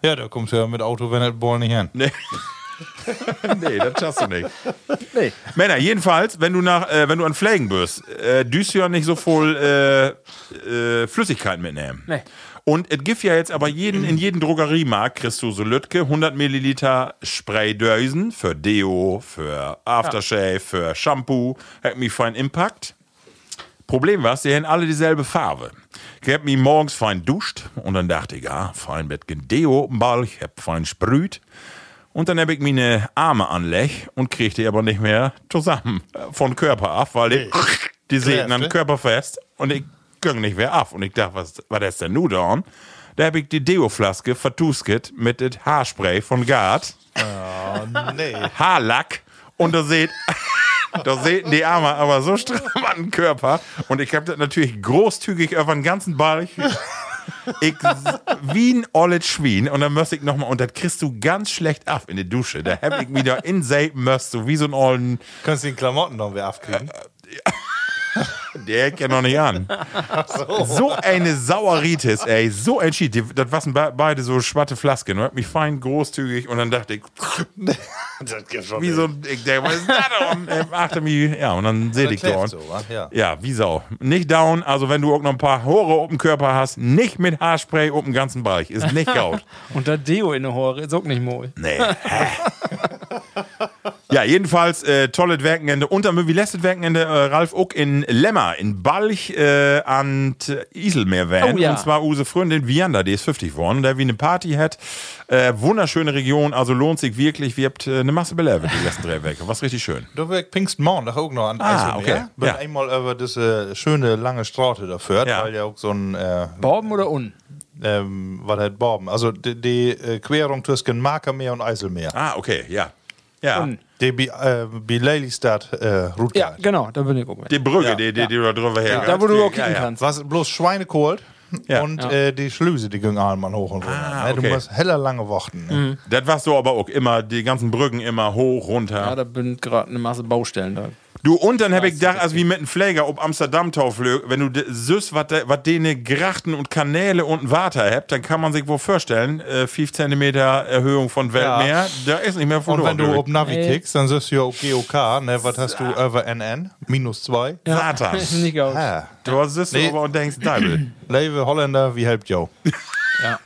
ja, da kommst du ja mit Auto, wenn das Ball nicht hin. Nee. nee, das schaffst du nicht. Nee. Männer, jedenfalls, wenn du nach, äh, wenn du an Pflegen bist, äh, düst du ja nicht so voll äh, äh, Flüssigkeit mitnehmen. Nee. Und es gibt ja jetzt aber jeden, in jedem Drogeriemarkt kriegst du so Lütke 100 Milliliter Spraydösen für Deo, für Aftershave, für Shampoo, hat mich fein Impact. Problem war, sie haben alle dieselbe Farbe. Ich hab mich morgens fein duscht und dann dachte ich, ja, fein mit Deo auf Ball, ich hab fein sprüht. Und dann hab ich meine Arme anlech und kriegte die aber nicht mehr zusammen äh, von Körper ab, weil die, die säten am Kräfte. Körper fest und ich ging nicht mehr ab. Und ich dachte, was war das denn nun da? Da hab ich die Deo-Flaske vertusket mit dem Haarspray von Gard. nee. Haarlack und da seht, da seht die Arme aber so stramm an den Körper und ich habe das natürlich großzügig über den ganzen Ball. Ich, wie ein olles Schwein und dann müsste ich nochmal, und das kriegst du ganz schlecht ab in die Dusche. Da hab ich wieder in Sapen müsst du wie so ein ollen, Kannst du den Klamotten noch wieder abkriegen? der hält ja noch nicht an. So eine Saueritis, ey, so ein Schied. Das waren be beide so schwatte Flasken hat mich fein großzügig und dann dachte ich, das geht schon wie so ein, ich denke, was ist das denn? Und, achte mich, ja, und dann sehe ich dort. so, ja. Ja, wie Sau. Nicht down, also wenn du auch noch ein paar Haare auf dem Körper hast, nicht mit Haarspray auf dem ganzen Bereich. Ist nicht gaut. Und der Deo in der Hore ist auch nicht mooi. Nee. Ja, jedenfalls äh, tolles Wochenende. Und dann wie letztes Wochenende äh, Ralf auch in Lemmer, in Balch äh, an Iselmeer waren. Oh ja. Und zwar unsere Freundin Vianda, die ist 50 geworden, der wie eine Party hat. Äh, wunderschöne Region, also lohnt sich wirklich. Wir habt äh, eine Masse belebt die letzten drei Wochen. Was richtig schön. Da wird Pfingstmorgen auch noch an Ah, okay. Bin Ja. einmal über diese schöne lange Straße da führt, Ja. weil ja auch so ein, äh, Borben oder un? ähm, was halt Borben, also die, die äh, Querung zwischen Markermeer und Eiselmeer. Ah, okay, ja. Ja. Die bi, äh, bi Lelystad äh, Route. Ja, genau, da bin ich auch mit. Die Brücke, Ja. die, die, die da drüber hergeht. Da, wo du auch ja, kicken ja. kannst. Was bloß Schweinekohl Ja. und Ja. Äh, die Schlüse, die gingen einmal hoch und runter. Ah, ne? okay. Du musst heller lange warten. Ne? Das war so aber auch immer, die ganzen Brücken immer hoch, runter. Ja, da bin gerade eine Masse Baustellen da. Du, und dann hab ich gedacht, als wie mit einem Pfleger ob Amsterdam tauflög, wenn du de- süß, was dene Grachten und Kanäle und Water habt, dann kann man sich wohl vorstellen, äh, 5 cm Erhöhung von Weltmeer, da ist nicht mehr Und verloren. wenn du auf Navi Ey. kickst, dann siehst du ja auf GOK, ne? Was hast du über NN? Minus zwei. Satan. nicht aus. Ah. Du sitzt Nee. aber und denkst, Deibel, Leve Holländer, wie helpt jo? Ja.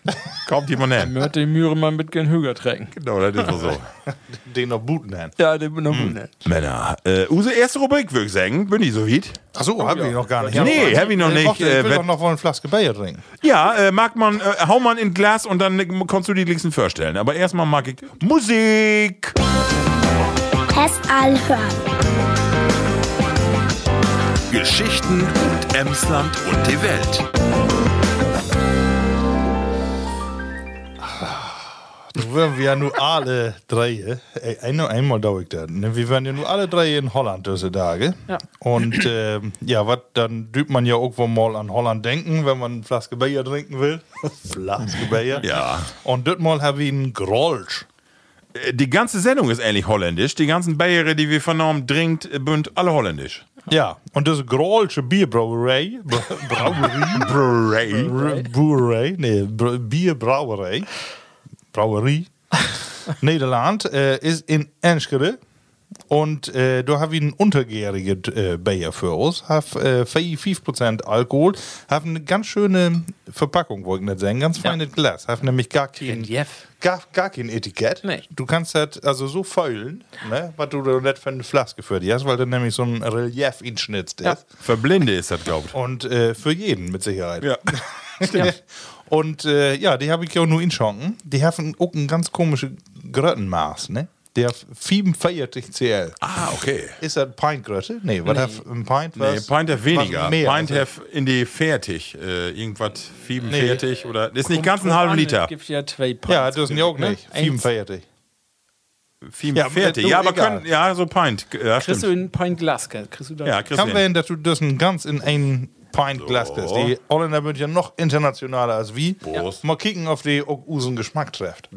kommt jemand hin. Mir hat die Mühre mal mit gen Höger trägen. Genau, das ist wohl so. Den noch booten hin. Ja, den bin ich Hm. noch Männer, äh, unsere erste Rubrik, würde ich sagen, bin ich so weit. Achso, hab ich noch gar nicht. Nee, hab ich noch nicht, Ich, äh, will wenn- doch noch wohl eine Flaske Bier trinken. Ja, äh, mag man, äh, hau man in Glas und dann äh, kannst du die Lichsten vorstellen. Aber erstmal mag ich Musik. Test all hören. Geschichten und Emsland und die Welt. Du wären wir ja nur alle drei, ey, ein, einmal dauert das. Ne? Wir wären ja nur alle drei in Holland diese Tage. Ja. Und ähm, ja, was dann dübt man ja irgendwo mal an Holland denken, wenn man eine Flaske Bier trinken will. Flaske Bier. Ja. Und das mal haben wir einen Grolsch. Äh, Die ganze Sendung ist eigentlich holländisch. Die ganzen Bayere, die wir vernommen trinkt, äh, sind alle holländisch. Ja, und das Grolsche Bierbrauerei, Bra- Brauerie, Bray. Br- Brauerei, nee, Br Bierbrauerei, Brauerie, Nederland, äh, ist in Enschede. Und äh, da habe ich einen untergärigen äh, Bayer für uns, hat äh, 5% Alkohol, hat eine ganz schöne Verpackung, wollte ich nicht sagen, ganz feines Glas, hat nämlich gar kein, gar, gar kein Etikett. Nee. Du kannst das also so feulen, ne, was du da nicht für eine Flaske für dich hast, weil da nämlich so ein Relief inschnitzt ist. Für Blinde ist das, glaubt. Und äh, für jeden mit Sicherheit. Ja. Und äh, ja, die habe ich ja auch nur in Schanken. Die haben auch ein ganz komisches Gröttenmaß, ne? Der 47 CL. Ah, okay. Ist das Pintgrötte? Nee, was hat ein Pint? Nee, was- Pint have weniger. mehr, Pint also- have in die fertig. Äh, irgendwas 47 oder. Das ist nicht ganz ein halben Liter. Es gibt ja zwei Pints. Ja, das sind ja auch ne? nicht. Eins. 47. 47. Ja, Ja, aber können, ja, so Pint. Ja, Kriegst du ein Pint Glas, gell? kriegst du das? Ja, kriegst Kann werden, dass du das ein ganz in ein Pint Glas kriegst. Die Holländer sind ja noch internationaler als wie. Prost. Mal kicken, auf die unseren Geschmack trifft.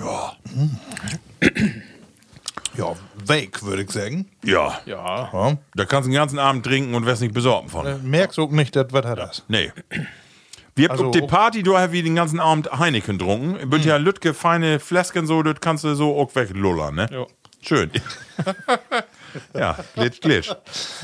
Ja. Ja, weg, würde ich sagen. Ja. Ja. Ja. Da kannst du den ganzen Abend trinken und wirst nicht besorgen von. Äh, Merkst du auch nicht, dass was hat das? Nee. Wir haben Also, auf Party, du hast wie den ganzen Abend Heineken getrunken. Wird ja Lütke feine Flasken so, das kannst du so auch weglullern, ne? Ja. Schön. ja, glitsch, glitsch.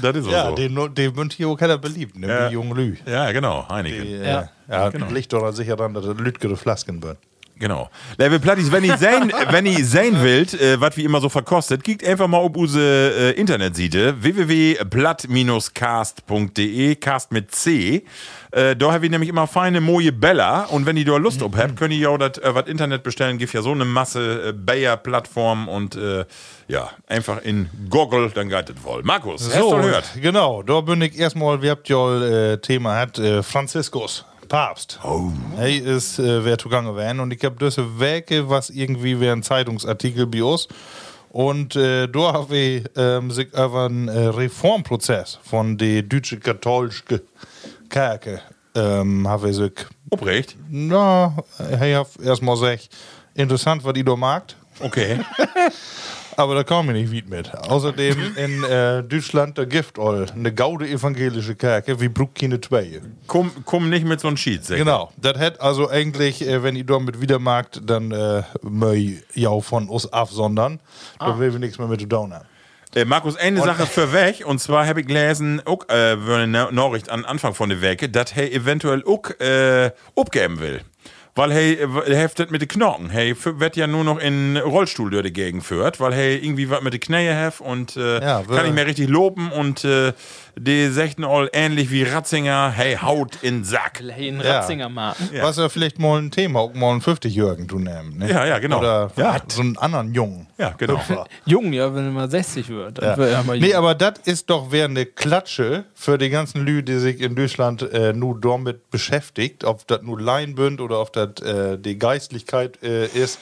Das ist Ja, so. den, den wird hier auch keiner beliebt, ne? Ja. Die jungen Lü. ja, genau, Heineken. Die, Ja. äh, ja, liegt doch sicher daran, dass das lütgere Flasken wird. Genau. Level Plattis, wenn ihr sehen, wenn ihr sehen wollt, äh, was wie immer so verkostet, geht einfach mal auf unsere äh, Internetseite www.platt-cast.de, Cast mit C. Äh, da habe ich nämlich immer feine moje Bella und wenn ihr da Lust auf habt, könnt ihr ja auch das äh, was Internet bestellen, gibt ja so eine Masse äh, Bayer-Plattform und äh, ja, einfach in Google, dann geht das wohl. Markus, hast du gehört? genau, da bin ich erstmal, wir habt ja äh, Thema hat, äh, Franziskus, Papst. Oh. Hey ist, äh, wer zugange werden und ich hab diese Werke, was irgendwie wäre ein Zeitungsartikel bei uns. Und äh, da habe ich ähm, sich über einen äh, Reformprozess von der deutsche katholische Kirche ähm, habe ich sich Obrecht? Na, hey, hab erstmal gesagt, interessant, was ihr da magt. Okay. Aber da kam ich nicht weit mit. Außerdem in äh, Deutschland der Gift all eine gaude evangelische Kirche wie Bruck keine zwei. komm, komm nicht mit so einem sag. Genau, das hätte also eigentlich, äh, wenn ihr damit wieder magt, dann äh, möi ja von uns absondern. Da will wir nichts mehr mit zu tun haben. Äh, Markus, eine Sache für weg, und zwar habe ich gelesen, auch, äh, eine Na- Nachricht an Anfang von der Woche, dass er eventuell auch äh, abgeben will. Weil er heftet mit den Knochen. Hey, wird ja nur noch in Rollstuhl durch die Gegend führt, weil er irgendwie was mit den Knähe hat und äh, Ja, kann nicht mehr richtig loben und äh, die sagten all ähnlich wie Ratzinger, hey, haut in Sack. Hey, ein Ja. Ratzinger Marken. Was ja vielleicht mal ein Thema, auch mal einen 50-Jährigen zu nehmen. Ne? Ja, ja, genau. Oder Ja. so einen anderen Jungen. Ja, genau. Jung, ja, wenn er mal 60 wird. Dann Ja. wird er mal Nee, aber das ist doch wer eine Klatsche für die ganzen Lü, die sich in Deutschland äh, nur damit beschäftigt, ob das nur Laien bünd oder ob das äh, die Geistlichkeit äh, ist.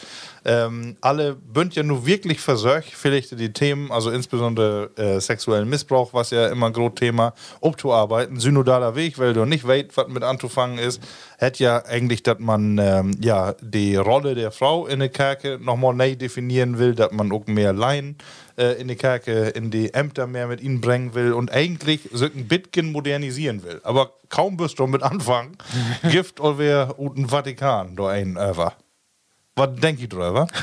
Ähm, alle bünd ja nur wirklich versorgt, vielleicht die Themen, also insbesondere äh, sexuellen Missbrauch, was ja immer ein großes Thema, abzuarbeiten. Synodaler Weg, weil du nicht weißt, was mit anzufangen ist, hätte ja eigentlich, dass man ähm, ja die Rolle der Frau in der Kirche nochmal neu definieren will, dass man auch mehr Laien äh, in die Kirche, in die Ämter mehr mit ihnen bringen will und eigentlich so ein bisschen modernisieren will. Aber kaum bist du mit anfangen, Gift oder den Vatikan da ein over. Was denke ich drüber?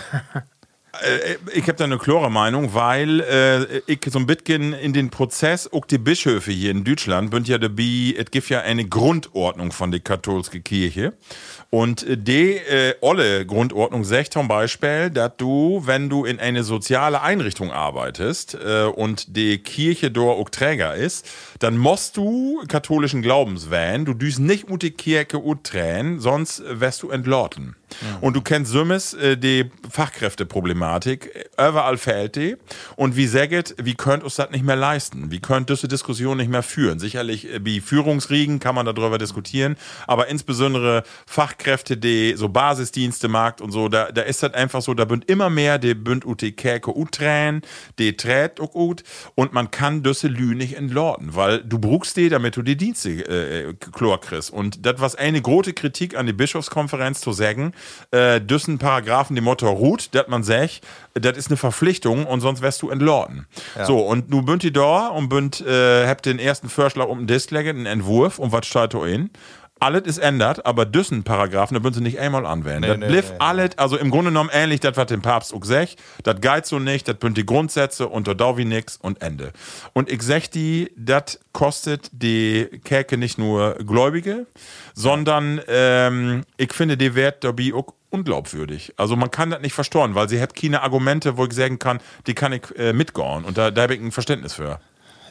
Äh, ich habe da eine klare Meinung, weil äh, ich so ein bisschen in den Prozess, auch die Bischöfe hier in Deutschland, sind ja dabei, es gibt ja eine Grundordnung von der katholischen Kirche. Und äh, die äh, olle Grundordnung sagt zum Beispiel, dass du, wenn du in eine soziale Einrichtung arbeitest äh, und die Kirche dort auch Träger ist, dann musst du katholischen Glaubens wählen. Du düst nicht mit die Kirche utränen, sonst wirst du entlauten. Und du kennst Summes äh, die Fachkräfteproblematik. Überall fehlt die. Und wie sagt, wie könnt uns das nicht mehr leisten? Wie könnt diese Diskussion nicht mehr führen? Sicherlich, äh, wie Führungsriegen kann man darüber diskutieren, aber insbesondere Fachkräfte, die so Basisdienste macht und so, da, da ist das einfach so, da bünd immer mehr, die bünd ut die Kerke utränen, die trät auch gut und man kann diese Lü nicht entlauten, weil du brauchst die, damit du die Dienste äh, klar kriegst. Und das was eine große Kritik an die Bischofskonferenz zu sagen, äh, düssen Paragraphen die Motto ruht, dass man sagt, das ist eine Verpflichtung und sonst wärst du entlauten. So, und nu bünd die da und bünd, äh, habt den ersten Vorschlag um den Tisch legen, einen Entwurf und was steht da in? Alles ist ändert, aber düssen Paragraphen, da würden sie nicht einmal anwenden. das nee, bliff nee. alles, also im Grunde genommen ähnlich, das was dem Papst auch sagt, das geht so nicht, das bünd die Grundsätze und da dau wie nix und Ende. Und ich sag die, das kostet die Käke nicht nur Gläubige, sondern ähm, ich finde, die Wert dabei auch unglaubwürdig. Also man kann das nicht verstoren, weil sie hat keine Argumente, wo ich sagen kann, die kann ich äh, mitgehen. Und da, da habe ich ein Verständnis für.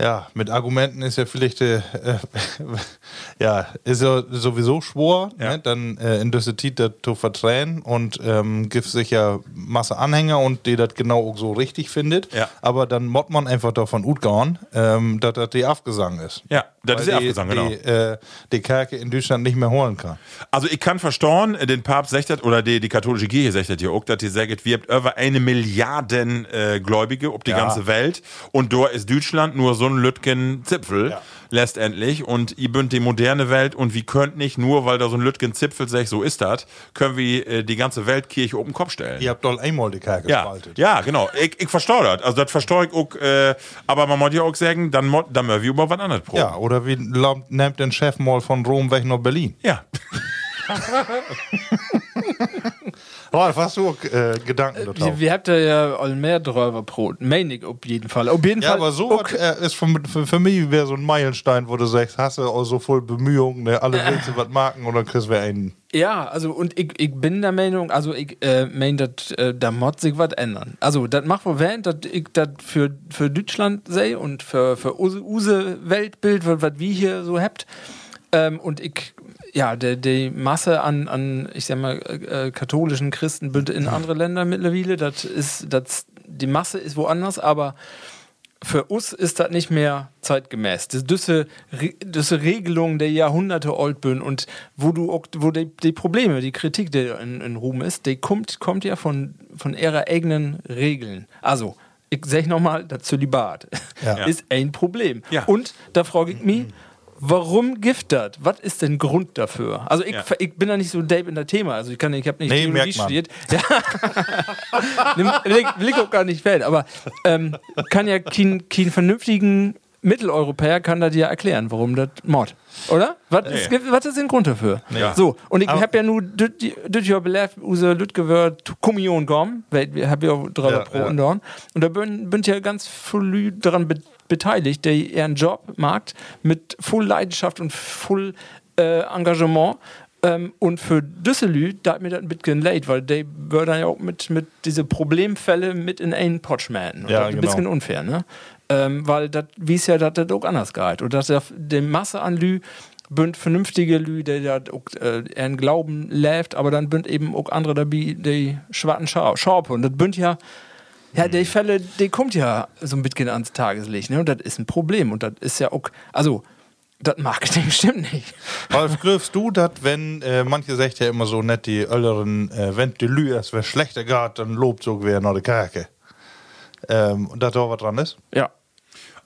Ja, mit Argumenten ist ja vielleicht, äh, äh, ja, ist ja sowieso schwor, Ja. ne? dann äh, in diese Zeit das zu vertränen und ähm, gibt sich ja Masse Anhänger und die das genau auch so richtig findet. Ja. Aber dann mod man einfach davon utgauen, ähm, dass das die Abgesang ist. Ja, das ist die, Abgesang, genau. Die, äh, die Kerke in Deutschland nicht mehr holen kann. Also ich kann verstehen, äh, den Papst sagt das, oder die, die katholische Kirche sagt das ja auch, dass die sagt, wir haben über eine Milliarden äh, Gläubige auf die Ja. ganze Welt und da ist Deutschland nur so ein Lütgen Zipfel letztendlich und ihr bünd die moderne Welt und wir könnt nicht nur, weil da so ein Lütgen Zipfel sagt, so ist das, können wir äh, die ganze Weltkirche oben Kopf stellen. Ihr habt doch einmal die Kerke Ja, gespaltet. ja, genau. Ich, ich verstehe das. Also das verstehe ich auch, äh, aber man muss ja auch sagen, dann, dann wir über was anderes proben. Ja, oder wie nimmt den Chef mal von Rom weg nach Berlin? Ja. Ralf, hast du äh, Gedanken dazu? Wir, wir habt ja all mehr drüber Brot. Meine ich auf jeden Fall. Auf jeden Ja, Fall. aber so auch- was, äh, ist für, für, für mich wäre so ein Meilenstein, wo du sagst, hast du auch so voll Bemühungen, ne? alle willst du was marken oder kriegst du einen. Ja, also und ich, ich bin der Meinung, also ich äh, mein, dass äh, da muss sich was ändern. Also das macht wohl Wert, dass ich das für, für Deutschland sehe und für, für use, use Weltbild, was was wir hier so habt. Ähm, und ich, ja, der, die Masse an, an, ich sag mal, äh, äh, katholischen Christen in andere Länder mittlerweile, das ist, das, die Masse ist woanders, aber für uns ist das nicht mehr zeitgemäß. Das diese, Re- diese Regelung der Jahrhunderte alt bin und wo du auch, wo die, die Probleme, die Kritik, die in, in Ruhm ist, die kommt, kommt ja von, von ihrer eigenen Regeln. Also, ich sag nochmal, das Zölibat Ja. ist ein Problem. Ja. Und da frage ich mich, warum Gift das? Was ist denn Grund dafür? Also ich, Ja. ich bin da nicht so deep in der Thema. Also ich kann, ich habe nicht Nee, Theologie studiert. Ja. Ich, will ich auch gar nicht fällen. Aber ähm, kann ja kein, kein vernünftigen Mitteleuropäer kann das ja erklären, warum das Mord. Oder? Was, ist, was ist der Grund dafür? Ja. So, und ich habe ja nur das Jahr belebt, unser Lütgewör Kommunion gekommen, weil wir haben ja drei Ja, pro ja. und dort. Und da bin, bin ja ganz früh daran be beteiligt, der ihren Job macht, mit voll Leidenschaft und voll äh, Engagement. Ähm, und für Düsseldorf, da hat mir das ein bisschen leid, weil die würden dann ja auch mit, mit diese Problemfälle mit in einen Pot schmähen. Und Ja, ist ein genau. bisschen unfair, ne? Ähm, weil das, wie es ja, dass das auch anders geht. Und dass die Masse an Lü bünd vernünftige Lü, die da auch äh, ihren Glauben läft, aber dann bünd eben auch andere dabei, die schwarzen Schaupe. Und das bünd ja, ja, die Fälle, die kommt ja so ein bisschen ans Tageslicht, ne? Und das ist ein Problem. Und das ist ja auch, also, das Marketing stimmt nicht. Ralf, glaubst du, dass wenn, äh, manche sagt ja immer so nett, die älteren, äh, wenn die Lü es wer schlechter geht, dann lobt so wer nach der Kerke. Ähm, und dass da was dran ist? Ja.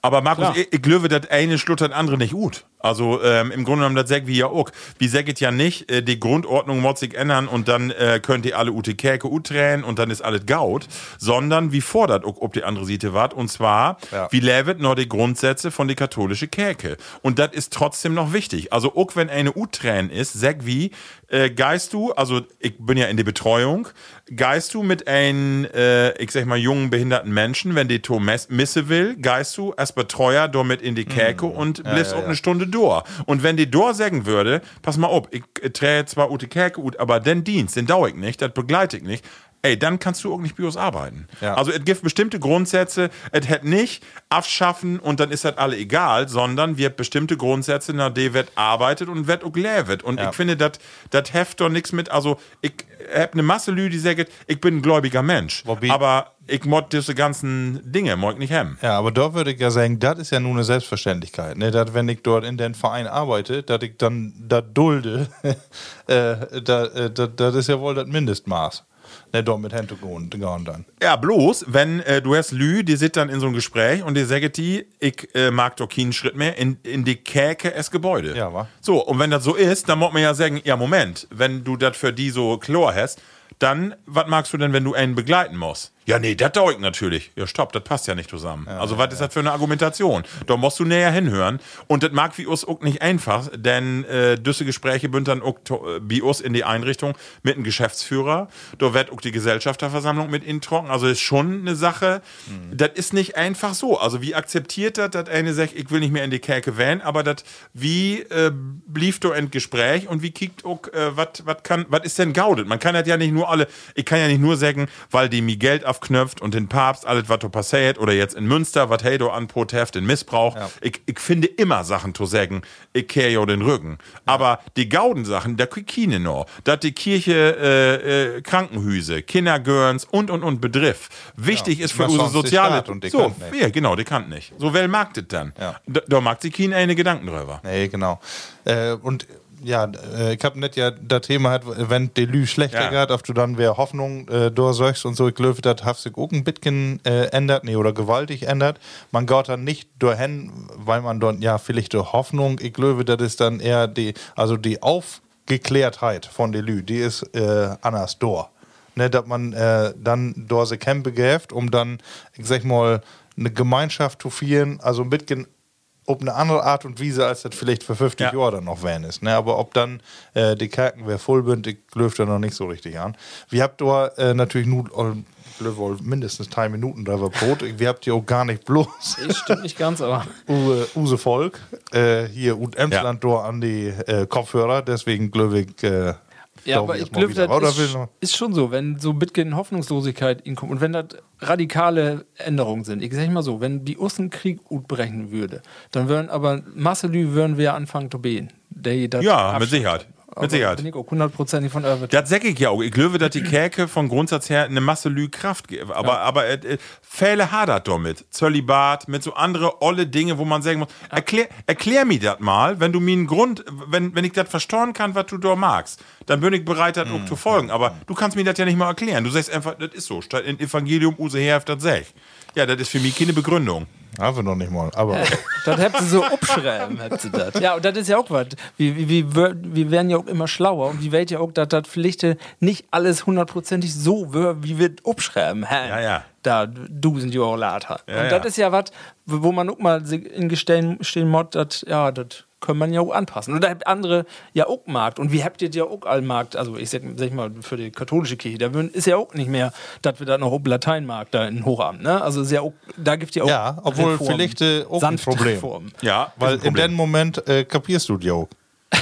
Aber Markus, Klar. ich, ich glaube, das eine schluttert das andere nicht gut. Also ähm, im Grunde genommen, das sagt wie ja auch. Wie sagt ja nicht, äh, die Grundordnung muss sich ändern und dann äh, könnt ihr alle Ute Kerke utränen und dann ist alles gaut, sondern wie fordert auch, ob die andere Seite wart und zwar, Ja. wie levet noch die Grundsätze von der katholische Kirche. Und das ist trotzdem noch wichtig. Also auch wenn eine Uträn ist, sag wie, äh, geist du, also ich bin ja in der Betreuung, geist du mit einem, äh, ich sag mal, jungen behinderten Menschen, wenn die to misse will, geist du als Betreuer damit in die Kerke und bliffst ja, auch ja. eine Stunde durch. Und wenn die durch sagen würde, pass mal auf, ich äh, träge zwar ute ut, aber den Dienst, den dauer ich nicht, das begleite ich nicht. Ey, dann kannst du auch nicht Bios arbeiten. Ja. Also es gibt bestimmte Grundsätze, es hätte nicht abschaffen und dann ist das alle egal, sondern wir bestimmte Grundsätze, nach denen wird arbeitet und wird auch lebt. Und Ja. ich finde, das heft doch nichts mit, also ich hab eine Masse Lü, die sagt, ich bin ein gläubiger Mensch, Wobei- aber ich mod diese ganzen Dinge, mag nicht hem. Ja, aber da würde ich ja sagen, das ist ja nun eine Selbstverständlichkeit. Ne? Dass, wenn ich dort in den Verein arbeite, dass ich dann das dulde, äh, äh, das ist ja wohl das Mindestmaß. Ne, dort mit gehen dann. Ja, bloß, wenn äh, du hast Lü, die sit dann in so einem Gespräch und die sagt die, ich äh, mag doch keinen Schritt mehr in, in die Käke es Gebäude. Ja, wa? So, und wenn das so ist, dann muss man ja sagen, ja, Moment, wenn du das für die so Chlor hast, Dann, was magst du denn, wenn du einen begleiten musst? Ja, nee, das dauert natürlich. Ja, stopp, das passt ja nicht zusammen. also, was ist das für eine Argumentation? Da musst du näher hinhören. Und das mag wie uns auch nicht einfach, denn äh, düsse Gespräche bünd dann auch to- äh, wie uns in die Einrichtung mit einem Geschäftsführer. Da wird auch die Gesellschafterversammlung mit ihnen trocken. Also, ist schon eine Sache. Das ist nicht einfach so. Also, wie akzeptiert das, dass eine sagt, ich will nicht mehr in die Kerke wählen, aber das, wie äh, blieb du ein Gespräch und wie kickt auch, äh, was kann, was ist denn gaudet? Man kann das ja nicht nur alle, ich kann ja nicht nur sagen, weil die mir Geld aufknöpft und den Papst, alles, was passiert, oder jetzt in Münster, was hey do an Protest, den Missbrauch. Ich, ich finde immer Sachen zu sagen, ich kehre ja den Rücken. Aber die Gauden-Sachen, krieg ich noch. Dass die Kirche äh, äh, Krankenhüse, Kindergörns und und und Begriff. Wichtig ist für unsere soziale. Und die so, nicht. ja, genau, die kann nicht. So well mag das dann. Ja. Da, da mag sich keiner eine Gedanken drüber. Nee, genau. Äh, und ja, äh, ich hab nicht ja das Thema hat, wenn die Lü schlechter Ja. geht, ob du dann wer Hoffnung äh, durchsuchst und so, ich glaube, das hat sich auch ein bisschen äh, ändert, nee, oder gewaltig ändert. Man geht dann nicht durchhin, weil man dann, ja, vielleicht die Hoffnung, ich glaube, das ist dann eher die, also die Aufgeklärtheit von der Lü, die ist äh, anders da. Ne, dass man äh, dann durch die Campe geheft, um dann, ich sag mal, eine Gemeinschaft zu führen, also ein bisschen auf eine andere Art und Weise, als das vielleicht für 50 Ja. Jahre dann noch wären ist. Ne? Aber ob dann äh, die Kerken wer voll sind, ich löft da noch nicht so richtig an. Wir habt da äh, natürlich nur äh, wohl mindestens drei Minuten da war Brot. Wir habt ja auch gar nicht bloß Das stimmt nicht ganz, aber. Use, Use Volk äh, hier und Emsland da an die äh, Kopfhörer. Deswegen glaube ich. Äh, Ja, aber ich glaube, das ist, ist schon so, wenn so bisschen Hoffnungslosigkeit inkommt und wenn das radikale Änderungen sind. Ich sag mal so, wenn die Russen Krieg brechen würde, dann würden aber Masselü würden wir anfangen zu beten. Ja, mit abschließt. Sicherheit. Mit Sicherheit. Bin ich auch hundertprozentig von Irwin. Das sag ich ja auch. Ich glaube, dass die Kerke von Grundsatz her eine Masse Lü Kraft gibt. Aber, aber äh, äh, Fälle hadert damit. Zölibat, mit so andere olle Dinge, wo man sagen muss, erklär, erklär mir das mal, wenn du mir einen Grund, wenn, wenn ich das verstauen kann, was du da magst, dann bin ich bereit, das auch zu folgen. Aber du kannst mir das ja nicht mal erklären. Du sagst einfach, das ist so. Statt in Evangelium use herf, das sag ich. Ja, das ist für mich keine Begründung. Haben wir noch nicht mal. Aber Das habt ihr so abschreiben, habt ihr das. Ja, und das ist ja auch was. Wir, wir, wir, wir werden ja auch immer schlauer und die Welt ja auch, dass das vielleicht nicht alles hundertprozentig so wär, wie wir abschreiben. Hä? Ja, ja. Da, du sind ja auch later. Ja, und ja. das ist ja was, wo man auch mal in Gestehen stehen muss, das, ja, das kann man ja auch anpassen. Und da habt andere ja auch Markt. Und wie habt ihr ja auch allen Markt? Also ich sag, sag ich mal, für die katholische Kirche, da ist ja auch nicht mehr, dass wir da noch auf Lateinmarkt da in Hochamt, ne? Also ist ja auch, da gibt ja auch Ja, obwohl Reformen, vielleicht, äh, auch ein Problem. Reformen. Ja, weil in dem Moment äh, kapierst du die auch.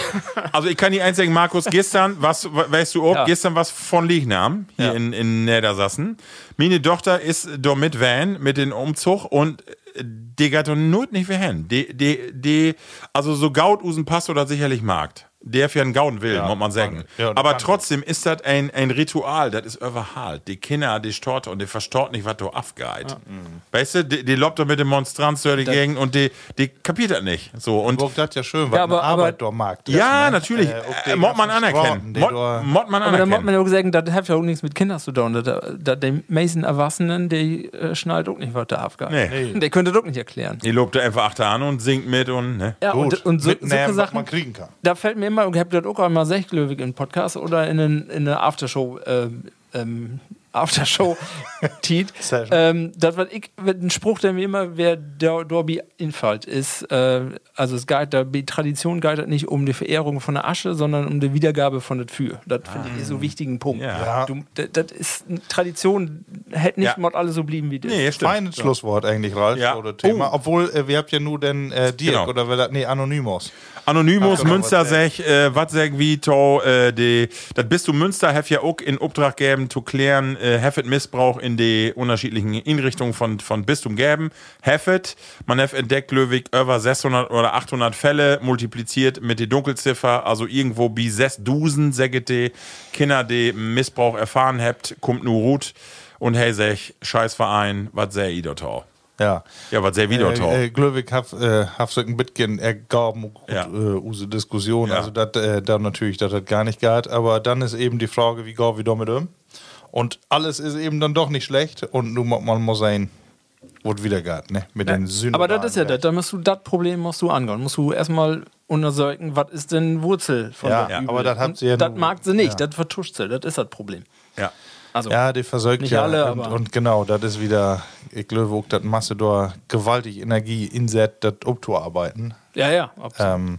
Also ich kann die eins sagen, Markus, gestern, was, weißt du auch, Ja. gestern was von Lignam hier Ja. in, in Niedersassen. Meine Tochter ist da mit Van, mit dem Umzug und die geht not nicht mehr hin. Die, die, die, also so Gaut usen Pass oder sicherlich Markt. Der für einen Gauden will, Ja, muss man sagen. ja, Aber trotzdem ist das ein, ein Ritual, das ist überhalt. Die Kinder, die storten und die verstaut nicht, was da aufgeht. Weißt du, die, die lobt doch mit dem Monstranz durch die Gegend und die, die kapiert das nicht. So, und Guck, das ja schön, was Ja, aber- Arbeit aber- dort mag. ja, natürlich. Äh, Äh, Mod man anerkennen. Mod, Mod man Aber da muss anerkennen. man ja auch sagen, das hat ja auch nichts mit Kindern zu tun. Da, die meisten Erwachsenen, die äh, schnallt auch nicht, was da abgeht. Nee. Der könnte das auch nicht erklären. Die lobt einfach achter an und singt mit und, ne? Ja, Gut, und, und so, mitnehmen, solche was Sachen, man kriegen kann. da fällt mir immer, ich habe das auch einmal sechglöwig im Podcast oder in, einen, in eine Aftershow, ähm, ähm, Aftershow Tiet. Ähm, das was ich, ein Spruch, der mir immer, wer der Dorby infällt, ist, äh, also es geht da, die Tradition geht das nicht um die Verehrung von der Asche, sondern um die Wiedergabe von der Tür. Das finde ich so einen wichtigen Punkt. Ja. Ja. Du, das, das ist eine Tradition, hätte nicht Ja. mod alle so blieben wie das. Nee, stimmt. Feines Schlusswort eigentlich, Ralf, Ja. oder Thema. Oh. Obwohl, äh, wir habt ja nur den äh, Dirk, Genau. oder wer nee, Anonymous. Anonymous, Ach, Münster was sech, äh, wat sag wie to, äh, die, das bist du Münster, hef ja auch in Auftrag geben, zu klären, äh, heffet Missbrauch in die unterschiedlichen Inrichtungen von, von Bistum geben. Heffet, man hef entdeckt, Löwig, über 600 oder 800 Fälle multipliziert mit die Dunkelziffer, also irgendwo bi 6000, säget die Kinder, die Missbrauch erfahren habt, kommt nur Ruth und hey, sech, Scheißverein, wat seh i dort auch? Ja. Ja, wat seh wie dort auch? Äh, äh, Glöwig hat äh, hat so ein bisschen ergaben, Ja. äh, unsere Diskussion. Ja. Also, das äh, da natürlich, das hat gar nicht gehabt. Aber dann ist eben die Frage, wie gehen wir damit um? Und alles ist eben dann doch nicht schlecht. Und nun muss man muss sein, wo es wieder geht, ne? Mit den Sünden. Aber das ist ja das, da musst du das Problem musst du angehen. Musst du erstmal untersuchen, was ist denn Wurzel von Ja, ja, Übel. aber das habt sie ja Das nur- mag sie nicht, ja. das vertuscht sie, das ist das Problem. Ja. Also, Ja, die versorgt Nicht ja. alle, und, und genau, das ist wieder, ich glaube auch, dass Masse da gewaltig Energie inset, das arbeiten. ja, ja, absolut. Ähm,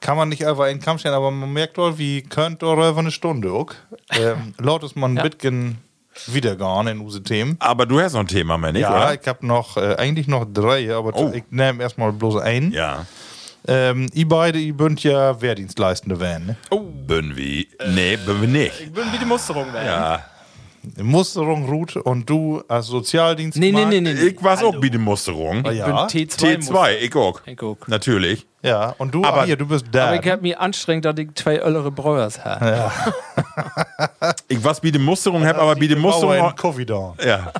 kann man nicht einfach in den Kampf stellen, aber man merkt doch, wie könnt doch über eine Stunde auch. Ähm, laut ist man ein Ja. bisschen wiedergehen in unsere Themen. Aber du hast noch ein Thema, mehr nicht, Ja, oder? ich habe noch, äh, eigentlich noch drei, aber Oh. ich nehme erstmal bloß einen. Ja. Ähm, ihr beide, ihr bünd ja Wehrdienstleistende werden. Ne? Oh. Bin wie? Nee, bin wir nicht. ich will wie die Musterung werden. Ja. Musterung, Ruth und du als Sozialdienst. Nee, nee, nee, nee. nee. Ich weiß auch bei der Musterung. Ah, Ich ja. bin T2. T2, ich auch. Ich auch. Natürlich. Ja, und du, Aber- ah, hier, du bist da. Aber ich habe mich anstrengt, dass ich zwei ältere Breuers habe. Ich weiß bei der Musterung, hab aber bei der Musterung. in Coffee da. Ja.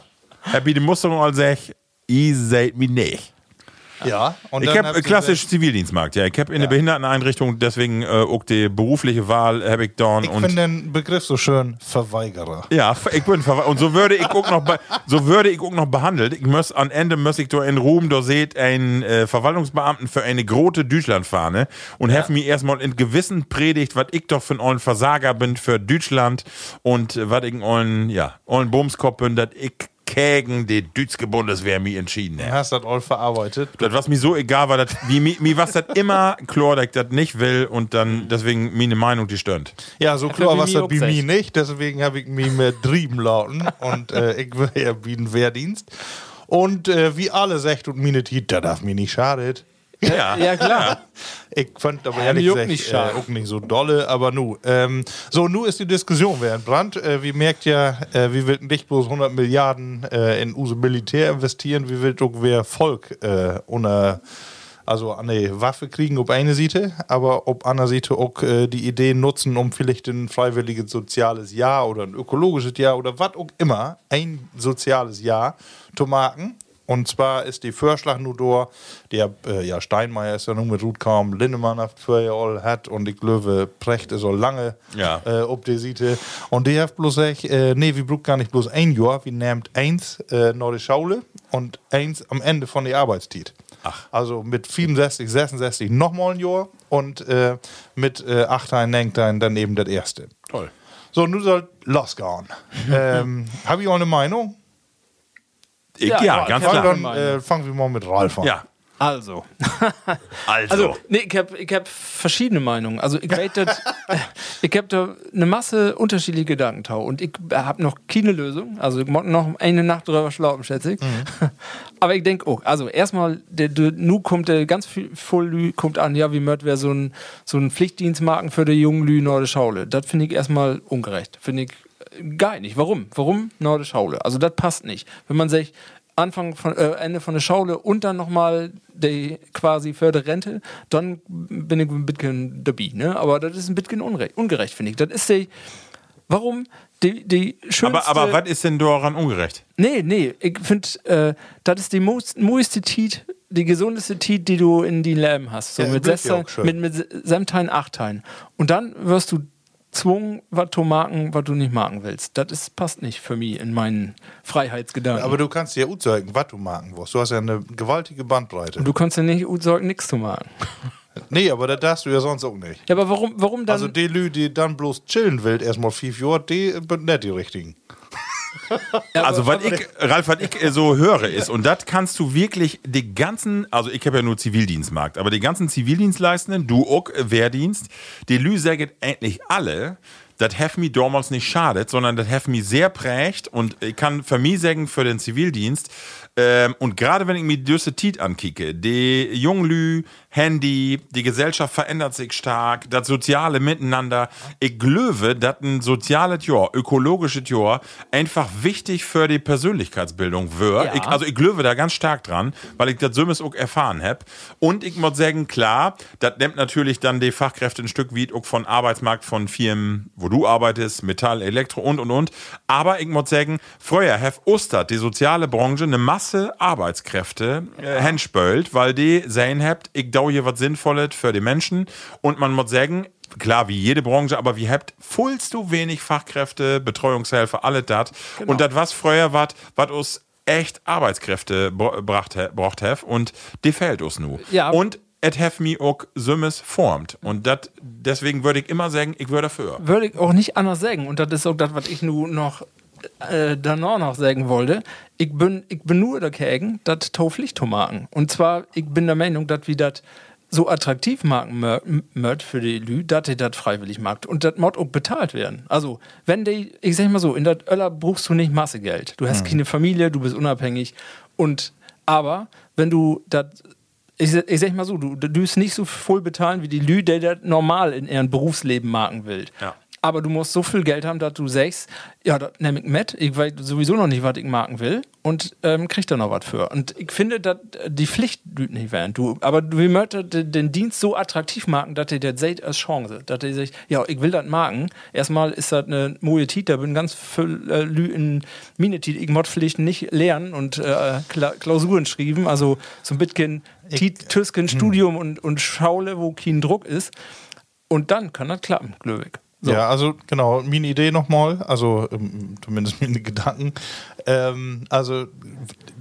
Hab bei der Musterung all sech, ihr seid mir nicht. Ja, und Ich habe klassisch Zivildienstmarkt, ja. Ich habe in der Behinderteneinrichtung, deswegen äh, auch die berufliche Wahl habe ich dann Ich finde den Begriff so schön, Verweigerer. ja, ich bin verwe- und so würde ich auch noch so würde ich auch noch behandelt. Ich muss am Ende muss ich da in Ruhm, da seht ein äh, Verwaltungsbeamten für eine große Deutschlandfahne und ja. mir erstmal in Gewissen predigt, was ich doch für ein ollen Versager bin für Deutschland und äh, was ich ollen ja, ollen Bumskopf bin, dass ich gegen die deutsche Bundeswehr mir entschieden. Du hast das all verarbeitet. Das, was mir so egal war, das, wie, mir, mir was das immer klar, dass ich das nicht will und dann deswegen meine Meinung, die stimmt. Ja, so klar was mich das bei mir nicht, deswegen habe ich mich mehr drüben lauten und äh, ich will ja bieten Wehrdienst. Und äh, wie alle sagt und meine Tiet, da darf mir nicht schadet. Ja, Ja, klar. Ich fand aber Ja, ehrlich gesagt nicht äh, auch nicht so dolle, aber nu. Ähm, so, nu ist die Diskussion während Brand. Äh, wir merkt ja, äh, wir will nicht bloß 100 Milliarden äh, in unser Militär investieren, wir will doch wer Volk äh, unter also eine Waffe kriegen auf eine Seite, aber auf einer Seite auch äh, die Idee nutzen, um vielleicht ein freiwilliges soziales Jahr oder ein ökologisches Jahr oder was auch immer, ein soziales Jahr zu machen. Und zwar ist die Vorschlag nur da, der äh, ja, Steinmeier ist ja nun mit Ruth kaum, Lindemann hat vorher all hat und ich glaube, Precht ist auch lange Ja. äh, ob die Seite. Und die hat bloß gesagt, äh, nee, wir brauchen gar nicht bloß ein Jahr, wir nehmen eins äh, der Schaule und eins am Ende von der Arbeitszeit. Ach. Also mit 65, 66 nochmal ein Jahr und äh, mit äh, 8 ein, 9 ein dann eben das erste. Toll. So, nun soll losgehen. ähm, Habe ich auch eine Meinung? Ich, Ja, ja, ganz klar. dann äh, fangen wir mal mit Ralf an. Ja, Also. also. Also, nee, ich habe ich hab verschiedene Meinungen. Also, ich dass- ich habe da eine Masse unterschiedliche Gedanken tau und ich habe noch keine Lösung. Also, ich muss noch eine Nacht drüber schlafen, schätze ich. Aber ich denke auch, also erstmal, der, der, nu kommt der ganz viel voll Lü kommt an, ja, wie mört wäre so ein, so ein Pflichtdienstmarken für die jungen Lü Norde Schaule. Das finde ich erstmal ungerecht. Finde ich gar nicht. Warum? Warum Norde Schaule? Also, das passt nicht. Wenn man sich Anfang von äh, Ende von der Schaule und dann nochmal die quasi Förderrente, dann bin ich ein bisschen dabei. Ne? Aber das ist ein bisschen unrecht, ungerecht, finde ich. Das ist die. Warum die, die schönste. aber, aber was ist denn daran ungerecht? Nee, nee, ich finde, äh, das ist die most- mooiste Tiet, die gesundeste Tiet, die du in die Leben hast. So Ja, mit, schön. mit, mit Semteilen, Achtteilen. Und dann wirst du zwungen, was du marken, was du nicht marken willst. Das ist, passt nicht für mich in meinen Freiheitsgedanken. Aber du kannst ja uzeigen, was du machen willst. Du hast ja eine gewaltige Bandbreite. du kannst ja nicht sagen, nichts zu machen. nee, aber das darfst du ja sonst auch nicht. Ja, aber warum, warum dann? Also die Lü, die dann bloß chillen will, erstmal fünf Jahre, die sind nicht die richtigen. Also, was ich, Ralf, was ich äh, so höre, ist, und das kannst du wirklich die ganzen, also ich habe ja nur Zivildienstmarkt, aber die ganzen Zivildienstleistenden, du auch äh, Wehrdienst, die Lü sagen endlich alle, das hat mich damals nicht schadet, sondern das hat mich sehr prägt und ich kann für mich sagen, für den Zivildienst, ähm, und gerade wenn ich mir diese Tit ankicke, die Junglü, Handy, die Gesellschaft verändert sich stark, das soziale Miteinander. Ich glaube, dass ein soziales Jahr, ökologisches Jahr einfach wichtig für die Persönlichkeitsbildung wird. Ja. Ich, also ich glaube da ganz stark dran, weil ich das Sümmes auch erfahren habe. Und ich muss sagen, klar, das nimmt natürlich dann die Fachkräfte ein Stück weit auch von Arbeitsmarkt von Firmen, wo du arbeitest, Metall, Elektro und und und. Aber ich muss sagen, früher hat Ostert, die soziale Branche, eine Masse Arbeitskräfte äh, henspölt, weil die sehen habt, ich dau hier was Sinnvolles für die Menschen. Und man muss sagen, klar, wie jede Branche, aber wie habt vollst du wenig Fachkräfte, Betreuungshelfer, alles das. Und das was früher was, was uns echt Arbeitskräfte bracht, braucht have und die fehlt uns nu. Ja. Und et have me auch Sümmes formt. Und dat, deswegen würde ich immer sagen, ich würde dafür. Würde ich auch nicht anders sagen. Und das ist auch das, was ich nur noch äh, danach noch sagen wollte. Ich bin, ich bin nur dagegen, das Tauflicht zu machen. Und zwar, ich bin der Meinung, dass wir das so attraktiv machen mört für die Lü, dass die das freiwillig macht. Und das muss auch bezahlt werden. Also, wenn die, ich sag mal so, in der Öller brauchst du nicht Masse Geld. Du hast keine Familie, du bist unabhängig. Und, aber, wenn du das ich, ich sag mal so, du, du bist nicht so voll bezahlen wie die Lü, der das normal in ihrem Berufsleben machen will. Ja. Aber du musst so viel Geld haben, dass du sagst, ja, das nehme ich mit, ich weiß sowieso noch nicht, was ich machen will und ähm, krieg da noch was für. Und ich finde, dass die Pflicht nicht werden. Du, aber du möchtest den Dienst so attraktiv machen, dass ihr das seht als Chance. Dass ihr sagt, ja, ich will das machen. Erstmal ist das eine neue Tit, da bin ganz viel äh, Lü in meine Tit, ich muss Pflichten nicht lernen und äh, Kla Klausuren schreiben, also so ein bisschen Tüsken, Studium und, und Schaule, wo kein Druck ist. Und dann kann das klappen, Glöwig. So. Ja, also genau, meine Idee nochmal, also ähm, zumindest meine Gedanken. Ähm, also,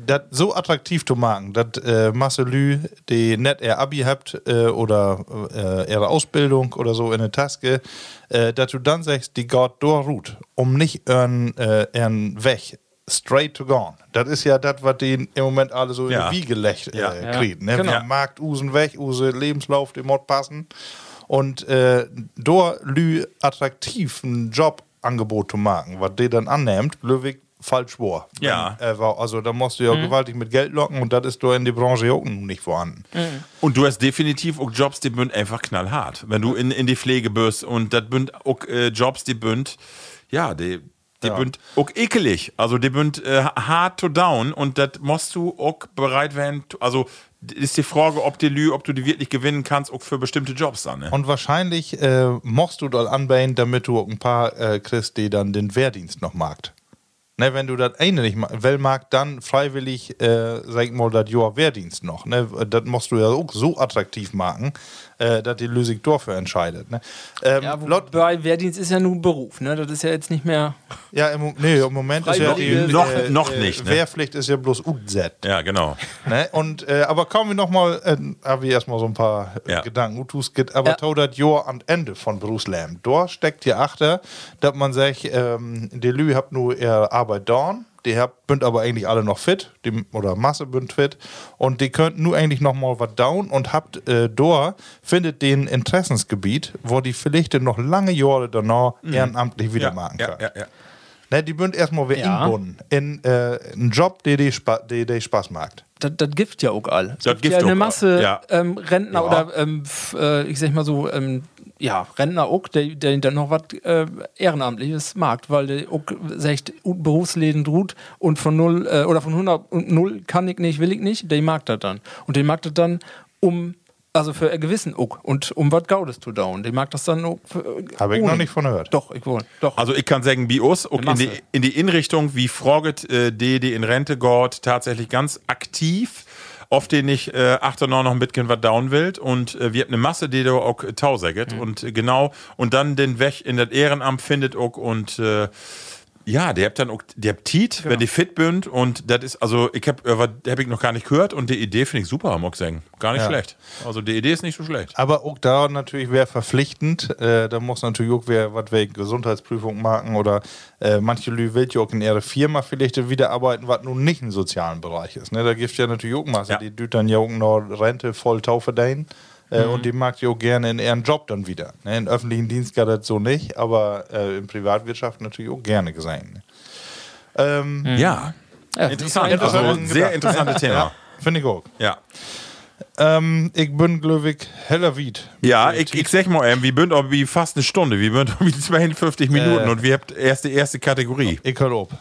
das so attraktiv zu machen, dass äh, Masse Lü, die nicht ihr Abi habt äh, oder äh, ihre Ausbildung oder so in der Taske, äh, dass du dann sagst, die geht durch um nicht ihren, äh, ihren Weg straight to gone. Das ist ja das, was die im Moment alle so Ja. in die Wiege legt, äh, Ja. kriegen. Ne? Genau. Markt usen weg, use Lebenslauf, dem Mod passen. Und äh, da lü attraktiv ein Jobangebot zu machen, was der dann annimmt, Löwig falsch war. Ja. Wenn, äh, also da musst du ja gewaltig mit Geld locken und das ist da in der Branche auch nicht vorhanden. Und du hast definitiv auch Jobs, die bünd einfach knallhart. Wenn du in, in die Pflege bist und das bünd auch äh, Jobs, die bünd, ja, die, die Ja. bünd auch ekelig. Also die bünd äh, hard to down und das musst du auch bereit werden. Also ist die Frage, ob die Lü, ob du die wirklich gewinnen kannst, auch für bestimmte Jobs dann. Ne? Und wahrscheinlich äh, musst du dort anbauen, damit du auch ein paar äh, kriegst, die dann den Wehrdienst noch magst. Ne, wenn du das eine nicht will mag, dann freiwillig, äh, sag ich mal, das Jahr Wehrdienst noch. Ne? Das musst du ja auch so attraktiv machen, äh, dass die Lösung dafür entscheidet. Ne? Ähm, Ja, Lot- wobei Wehrdienst ist ja nur ein Beruf, ne? Das ist ja jetzt nicht mehr. ja, im, nee, im Moment ist ja die Freiwillige- Noch- noch nicht, ne? Wehrpflicht ist ja bloß UZ. Ja, genau. Ne? Und, äh, aber kommen wir nochmal, äh, habe ich erstmal so ein paar äh, Ja. Gedanken. Utus geht aber Ja. das Jahr am Ende von Berufsleben. Da steckt ja achter, dass man sagt, ähm, die Lü habt nur ihre Arbeit da, die bünd aber eigentlich alle noch fit, die, oder Masse bünd fit, und die könnten nur eigentlich nochmal was down und habt äh, da, findet den Interessensgebiet, wo die vielleicht noch lange Jahre danach ehrenamtlich wieder Ja, machen ja, können. ja, ja. Ne, die bünd erstmal wieder Ja. inbunden in äh, einen Job, der die, Spa Spaß macht. Das, das gibt ja auch all. Es Das gibt ja eine Masse ja. ähm, Rentner Ja. oder ähm, f- äh, ich sag mal so, ähm, ja, Rentner auch, der, der dann noch was äh, Ehrenamtliches mag, weil der auch sagt, Berufsleben droht und von null äh, oder von 100 und null kann ich nicht, will ich nicht, der mag das dann. Und der mag das dann um, also für einen gewissen Uck und um was Gaudes zu down. Der mag das dann auch äh, Habe ich ohne. noch nicht von gehört. Doch, ich wohl. Doch. Also ich kann sagen, bei uns, auch in die, in die Inrichtung, wie Froget, äh, die, die in Rente geht, tatsächlich ganz aktiv. Oft den ich äh, achter noch ein bisschen was down will und äh, wir haben eine Masse, die da auch tausaget und äh, genau. Und dann den Weg in das Ehrenamt findet auch und äh, ja, der habt dann auch, der habt Tiet, wenn die fit bünd und das ist, also ich hab, äh, hab ich noch gar nicht gehört und die Idee finde ich super, ich sagen. Gar nicht Ja. schlecht. Also die Idee ist nicht so schlecht. Aber auch da natürlich wäre verpflichtend. Äh, da muss natürlich auch wer was wegen Gesundheitsprüfung machen oder äh, manche Lü will ja auch in ihre Firma vielleicht wieder arbeiten, was nun nicht im sozialen Bereich ist. Ne? Da gibt es ja natürlich auch Masse, Ja. die dann ja auch noch Rente voll Taufe dahin. Äh, Und die mag ja auch gerne in ihren Job dann wieder. Ne? Im öffentlichen Dienst gar das so nicht, aber äh, in Privatwirtschaft natürlich auch gerne gesehen. Ne? Ähm, Ja, ja, interessant. Also sehr interessantes Thema. Finde ich auch. Ja. Ähm, ich bin glücklich heller Wied. Ja, ich, ich sag mal, ähm, wir sind wie fast eine Stunde. Wir sind wie 52 Minuten Äh. und wir habt erst die erste Kategorie. Ich hör ob.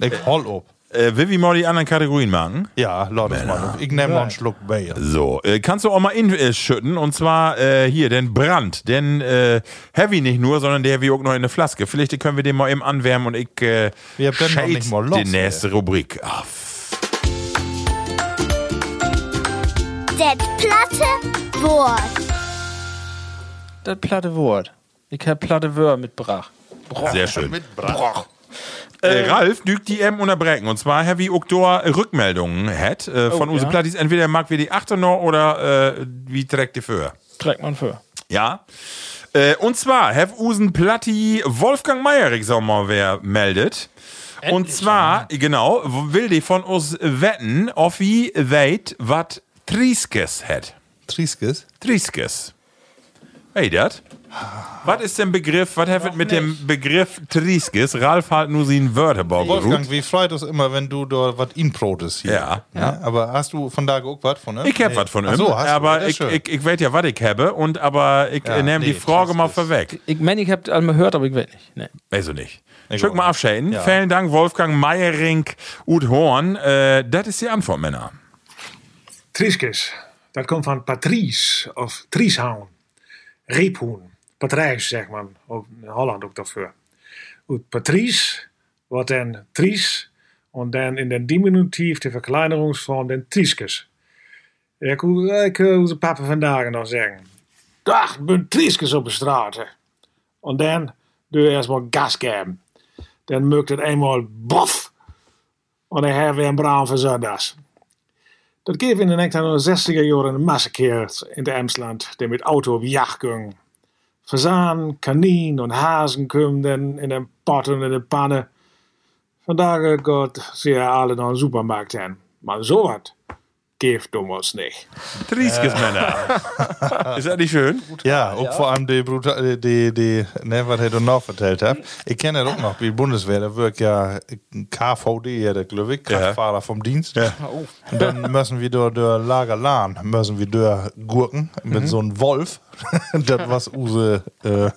Ich hol ob. Äh, will wir mal die anderen Kategorien machen? Ja, lass es mal. Ich nehme noch einen Schluck Bier. So, äh, kannst du auch mal inschütten und zwar äh, hier den Brand, den äh, Heavy nicht nur, sondern der wie auch noch in eine Flaske. Vielleicht können wir den mal eben anwärmen und ich äh, Wir haben noch nicht mal los, die nächste Rubrik. Ah, Det platte Wort. Das platte Wort. Ich hab platte Wörter mitgebracht. sehr schön. Mitbracht. Äh, Ralf dügt die M unterbrechen. Und zwar Heavy Oktor Rückmeldungen hat äh, von Oh, Use ja. Plattis. Entweder mag wir die 8 noch oder äh, wie trägt die für? Trägt man für. Ja. Äh, und zwar, Have Usen Platti Wolfgang Meyerig, sag mal, wer meldet. und zwar, genau, will die von uns wetten, ob wie weit, was Trieskes hat. Trieskes? Trieskes. Hey, dat? Was ist denn Begriff, was hat mit dem Begriff Trieskes? Ralf hat nur seinen Wörterbau Wolfgang, geruht. wie freut es immer, wenn du da was inprotest hier. Ja. ja. Aber hast du von da auch was von ihm? Ich hab Nee. was von ihm, Ach so, hast du, aber das ist ich, ich, ich weiß ja, was ich habe, und aber ich Ja, nehme die nee, Frage mal vorweg. Ich meine, ich hab einmal gehört, aber ich weiß nicht. Nee. Weiß ich nicht. Ich Schön mal abschäden. Ja. Vielen Dank, Wolfgang Meyering, Ud Horn. Äh, das ist die Antwort, Männer. Trieskes, dat komt van Patrice of Trieshoun. Reephoen. Patrijs, zegt man. Ook in Holland ook daarvoor. Uit Patrice wordt dan Tries. En dan in den Diminutief de verkleinerungsvorm den Trieskes. Ik, hoe- ik hoor onze papa vandaag nog zeggen. Dag, ben Trieskes op de straat. hè." En dan doe je eerst maar gas geven. Dan mukt het eenmaal bof. En dan hebben we een bruin van zondags. Dat geeft in de 1960er jaren een massakeer in de Emsland, die met auto op jacht. Fazaan, kanien en hazen kwamen in de potten en de pannen. Vandaag gaat ze alle naar een supermarkt heen. Maar zo wat geeft ons niet. Trieskes, Männer. ist das nicht schön? Ja, auch vor allem die, Bruta die, die, die ne, was er da noch erzählt hat. Ich kenne das auch noch, bei der Bundeswehr, da wirkt ja ein KVD, ja, der ich, Kraftfahrer vom Dienst. Und dann müssen wir durch der Lager Lahn, müssen wir durch Gurken mit so einem Wolf. das was use, äh,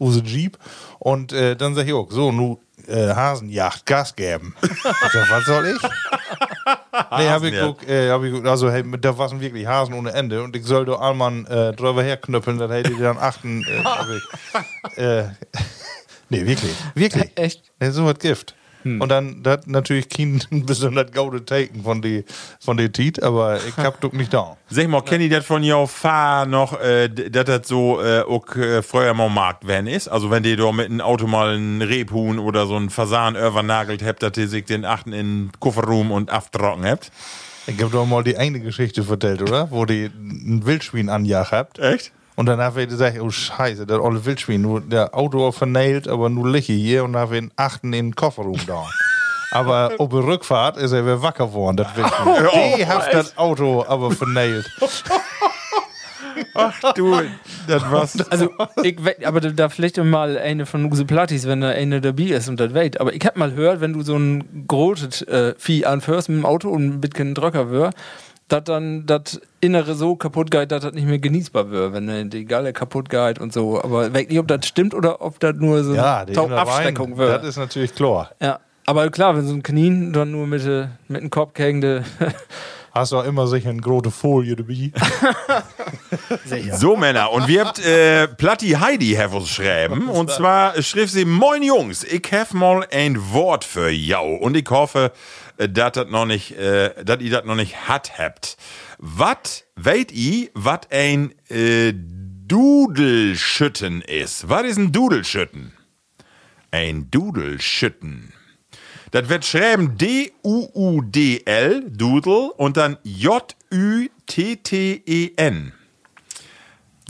use Jeep. Und äh, dann sag ich auch, so, nu äh, Hasenjagd, Gas geben. ich sag, was soll ich? Nee, hab ich guck, äh, hab ich guck, also hey, da waren wirklich Hasen ohne Ende und ich soll da einmal äh, drüber herknüppeln, dann hätte ich dann achten. Äh, ich, äh, nee, wirklich, wirklich. Echt? Ja, so was Gift. Und dann das natürlich kein besonders gaude Taken von die von die Tiet, aber ich hab doch nicht da. Sag mal, kennt ihr das von jou Fahr noch, äh, dass das so äh, auch äh, früher mal Markt werden ist? Also wenn ihr da mit einem Auto mal einen Rebhuhn oder so einen Fasan übernagelt habt, dass ihr sich den achten in den Kofferraum und abtrocken habt? Ich hab doch mal die eine Geschichte erzählt, oder? Wo die ein Wildschwein anjagt habt. Echt? Und dann haben wir gesagt, oh Scheiße, das olle Wildschwein, nur der Auto vernäht, aber nur liege hier und dann haben wir einen achten in den Kofferraum da. Aber auf der Rückfahrt ist er wieder wacker geworden, das Wildschwein. Die hat das Auto aber vernäht. Du, das war's. Also, ich we- aber da, da vielleicht mal eine von Use Plattis, wenn da eine dabei ist und das weht. Aber ich hab mal gehört, wenn du so ein großes äh, Vieh anfährst mit dem Auto und ein bisschen Drücker wird, dass dann das Innere so kaputt geht, dass das nicht mehr genießbar wird, wenn die Galle kaputt geht und so. Aber ich weiß nicht, ob das stimmt oder ob das nur so Ja, eine Abschreckung wird. Das ist natürlich klar. Ja. Aber klar, wenn so ein Kanin dann nur mit, äh, mit dem Kopf hängende. Hast du auch immer sicher eine große Folie dabei. So, Männer, und wir habt äh, Platti Heidi have uns schreiben. Und zwar schrieb sie: Moin Jungs, ich hab mal ein Wort für jou. Und ich hoffe, äh, dass das noch nicht, äh, dass ihr das noch nicht hat habt. Was weet ihr, was ein äh, Dudelschütten ist? Was ist ein Dudelschütten? Ein Dudelschütten. Das wird schreiben D-U-U-D-L, Dudel, und dann J-U-T-T-E-N.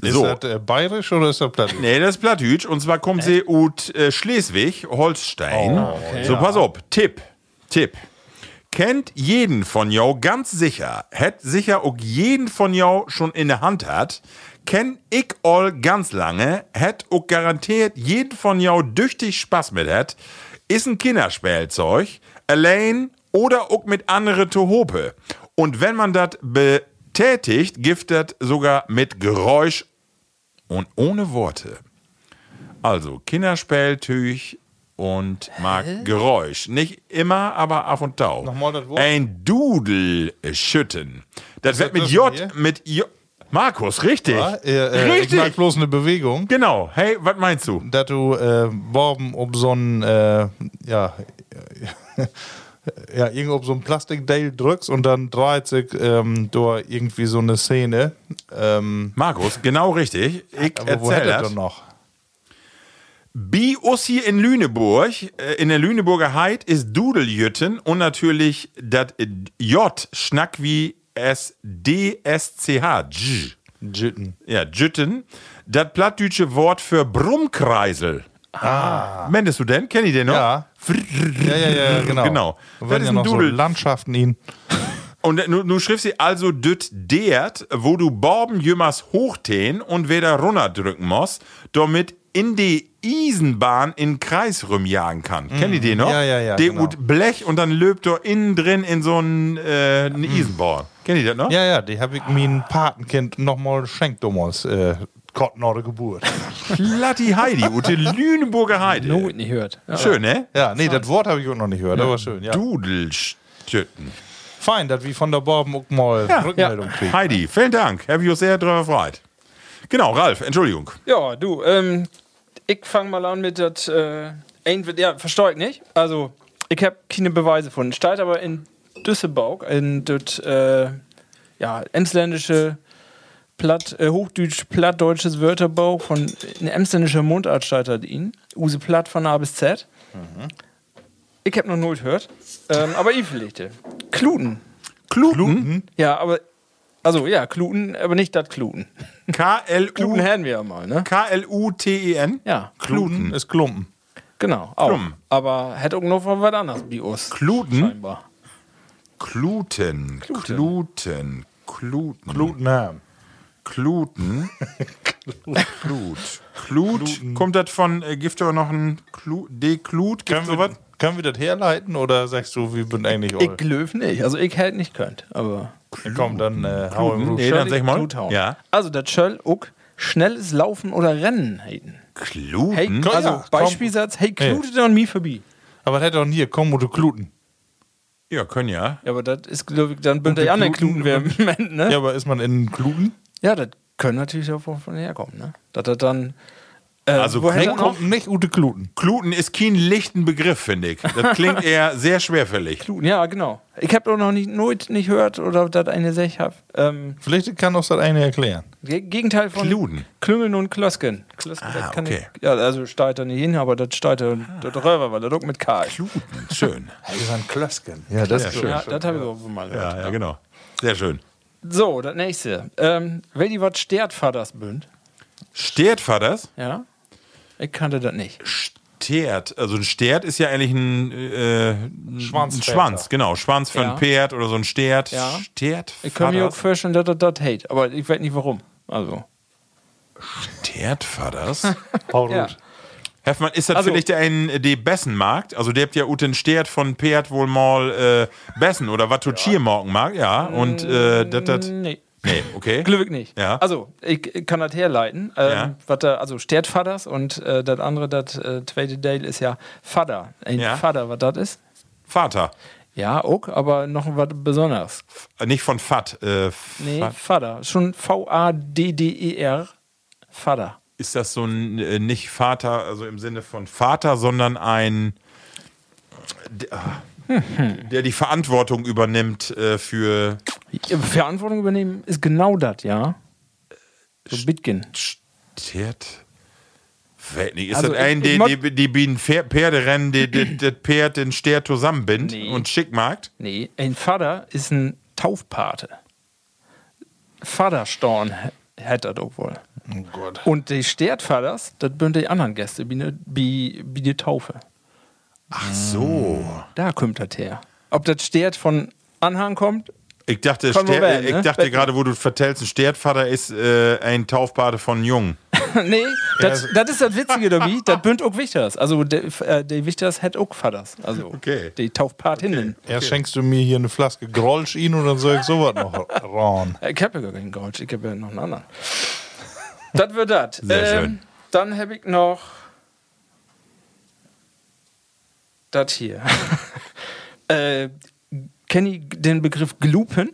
Ist So. das äh, bayerisch oder ist das platt? Nee, das ist Plattdeutsch. Und zwar kommt sie aus äh, Schleswig, Holstein. so, pass auf. Tipp. Tipp. Kennt jeden von jou ganz sicher, hätt sicher auch jeden von jou schon in der Hand hat, kenn ich all ganz lange, hätt auch garantiert jeden von jou düchtig Spaß mit hat, ist ein Kinderspielzeug, allein oder auch mit andere Tohope. Und wenn man das betätigt, das sogar mit Geräusch und ohne Worte. Also Kinderspieltüch und mag Geräusch. Nicht immer, aber ab und tau. Nochmal das Wort. Ein Dudel schütten. Das wird mit das J, hier? mit J. Markus, richtig. Ja, äh, äh, ich richtig. mag bloß eine Bewegung. Genau. Hey, was meinst du? dass du äh, Borben ob so ein äh, ja ja irgendwo auf so ein Plastikteil drückst und dann dreht sich ähm, da irgendwie so eine Szene. Ähm, Markus, genau richtig. Ich aber wo erzähl hätte er das. denn noch? Bi us hier in Lüneburg, äh, in der Lüneburger Heid ist Dudeljütten und natürlich das J schnack wie S D S C H. Dj. Jitten. Ja, Jütten. Das plattdeutsche Wort für Brummkreisel. Ah. Mendest du den? Kenn ich den noch? Ja. Ja, ja, ja, genau. Genau. Da Das ist ja ein noch so Dudel. Landschaften ihn. Und nu, nu schrift sie also düt dert, wo du Borben jümmers hochtähen und wieder runterdrücken musst, damit in die Eisenbahn in Kreis rumjagen kann. Kennt ihr den noch? Mhm. Ja, ja, ja, Der genau. Blech und dann löbt er innen drin in so einen äh, eine Eisenbahn. Kennt ihr das noch? Ja, ja, die habe ich mein Patenkind nochmal geschenkt damals. Äh, Gott nach der Geburt. Platti Heidi, ute Lüneburger Heide. No, nicht hört. Ja. Schön, ne? Ja, nee, das Wort habe ich auch noch nicht gehört, aber schön. Ja. Dudelstütten. Fein, dass wir von der Borben auch mal Rückmeldung kriegen. Heidi, vielen Dank. Habe ich uns sehr drüber gefreut. Genau, Ralf, Entschuldigung. Ja, du, ähm, ich fange mal an mit das, äh, ja, versteh ich nicht. Also, ich habe keine Beweise von. Steht aber in Düsseldorf, in das, äh, ja, emsländische, platt, äh, hochdeutsch, plattdeutsches Wörterbuch von, in emsländischer Mundart das ihn. Use platt von A bis Z. Ich habe noch null gehört. Ähm, aber ich vielleicht. Kluten. Kluten. Ja, aber, also, ja, Kluten, aber nicht das Kluten. Kluten K-L-U- hätten wir ja mal, ne? K-L-U-T-E-N. Ja. Kluten ist Klumpen. Genau, auch. Klum. Aber hätte auch noch was anderes uns. Kluten? Scheinbar. Kluten. Kluten. Kluten. Kluten. Kluten. Klut. Klut. Kommt das von, äh, gibt aber noch ein Klut, D-Klut? Können sowas? wir, können wir das herleiten oder sagst du, wir sind eigentlich Ich all? löw nicht. Also ich hätte nicht könnt, aber. Komm, dann äh, hau im. Nee, dann sag mal. Kluthauen. Ja. Also das soll auch schnelles Laufen oder Rennen heiten. Kluten? Hey, Komm, also ja, komm. Beispielsatz, hey, klutet an mir vorbei. Aber das hätte doch hier, komm, wo du Kluten. Ja, können ja. Ja, aber das ist, glaube ich, dann bünd die anderen Kluten- Kluten wer im Moment, ne? Ja, aber ist man in Kluten? Ja, das können natürlich auch von, von herkommen, ne? Dass das dann. Äh, Also woher Kluten auch? Kommt nicht Ute Kluten. Kluten ist kein lichten Begriff, finde ich. Das klingt eher sehr schwerfällig. Kluten, ja, genau. Ich habe auch noch nicht, nooit nicht gehört oder das eine Sech hab. Ähm, Vielleicht kann uns das eine erklären. Ge- Gegenteil von Kluden. Klüngeln und Klösken. Klösken, Ah, okay. ich, ja, also steigt da nicht hin, aber das steigt da rüber, weil das auch mit K. Kluten, schön. Das ist ein Klösken. Ja, das ist schön. Ja, das habe ich auch mal gehört. Ja, ja, genau. Sehr schön. So, das nächste. Ähm, wenn die was stert, Vaters bünd. Stert Vaters? Ja? Ich kannte das nicht. Stert. Also ein Stert ist ja eigentlich ein, äh, ein. Schwanz, genau. Schwanz für Ja. ein Pferd oder so ein Stert. Ja. Stert Ich kann mir auch vorstellen, dass das das hate, aber ich weiß nicht warum. Also. Stert Vaters? Hau Ja. gut. Heffmann, ist das Also- vielleicht ein äh, die Bessenmarkt? Also der habt ja uten Stert von Pferd wohl mal äh, Bessen oder was du Chiermorgen mag, ja. Und äh, das, das. Nee. Nee, okay. Glück nicht. Ja. Also, ich, ich kann das herleiten. Ähm, Ja. was da, also, stert Vaters und äh, das andere, das äh, zweite Teil ist ja Vater. Ein Ja. Vater, was das ist? Vater. Ja, auch, aber noch was Besonderes. Äh, Nicht von Fat. Äh, Nee. Vater. Schon V-A-D-D-E-R. Vater. Ist das so ein äh, nicht Vater, also im Sinne von Vater, sondern ein, der, ah, der die Verantwortung übernimmt äh, für Verantwortung übernehmen ist genau das, ja. So Bitgen. Stert. Nicht, Ist Also das ein, ich- ich die, die, die, die ein Pfer- Pferderennen, die, die, das Pferd den Stert zusammenbindet Nee. und schick macht? Nee, ein Vater ist ein Taufpate. Vaterstorn hätte das auch wohl. Oh Gott. Und die Stertvaters, das sind die anderen Gäste, wie, ne, wie, wie die Taufe. Ach so. Da kommt das her. Ob das Stert von Anhang kommt? Ich dachte, Kann nur Ster werden, ich ne? dachte gerade, wo du vertellst, ein Stertvater ist äh, ein Taufpate von Jung. nee, das, das ist das Witzige dabei. Das bünd auch Wichters. Also, der, äh, Wichters hat auch Vaters. Also, Okay. die Taufpatinnen. Erst schenkst du mir hier eine Flaske Grolsch ihn und dann soll ich sowas noch. Äh, Ich habe ja gar keinen Gold, ich habe ja noch einen anderen. das wird das. Sehr schön. Dann habe ich noch das hier. äh, Kenn ich den Begriff Glupen?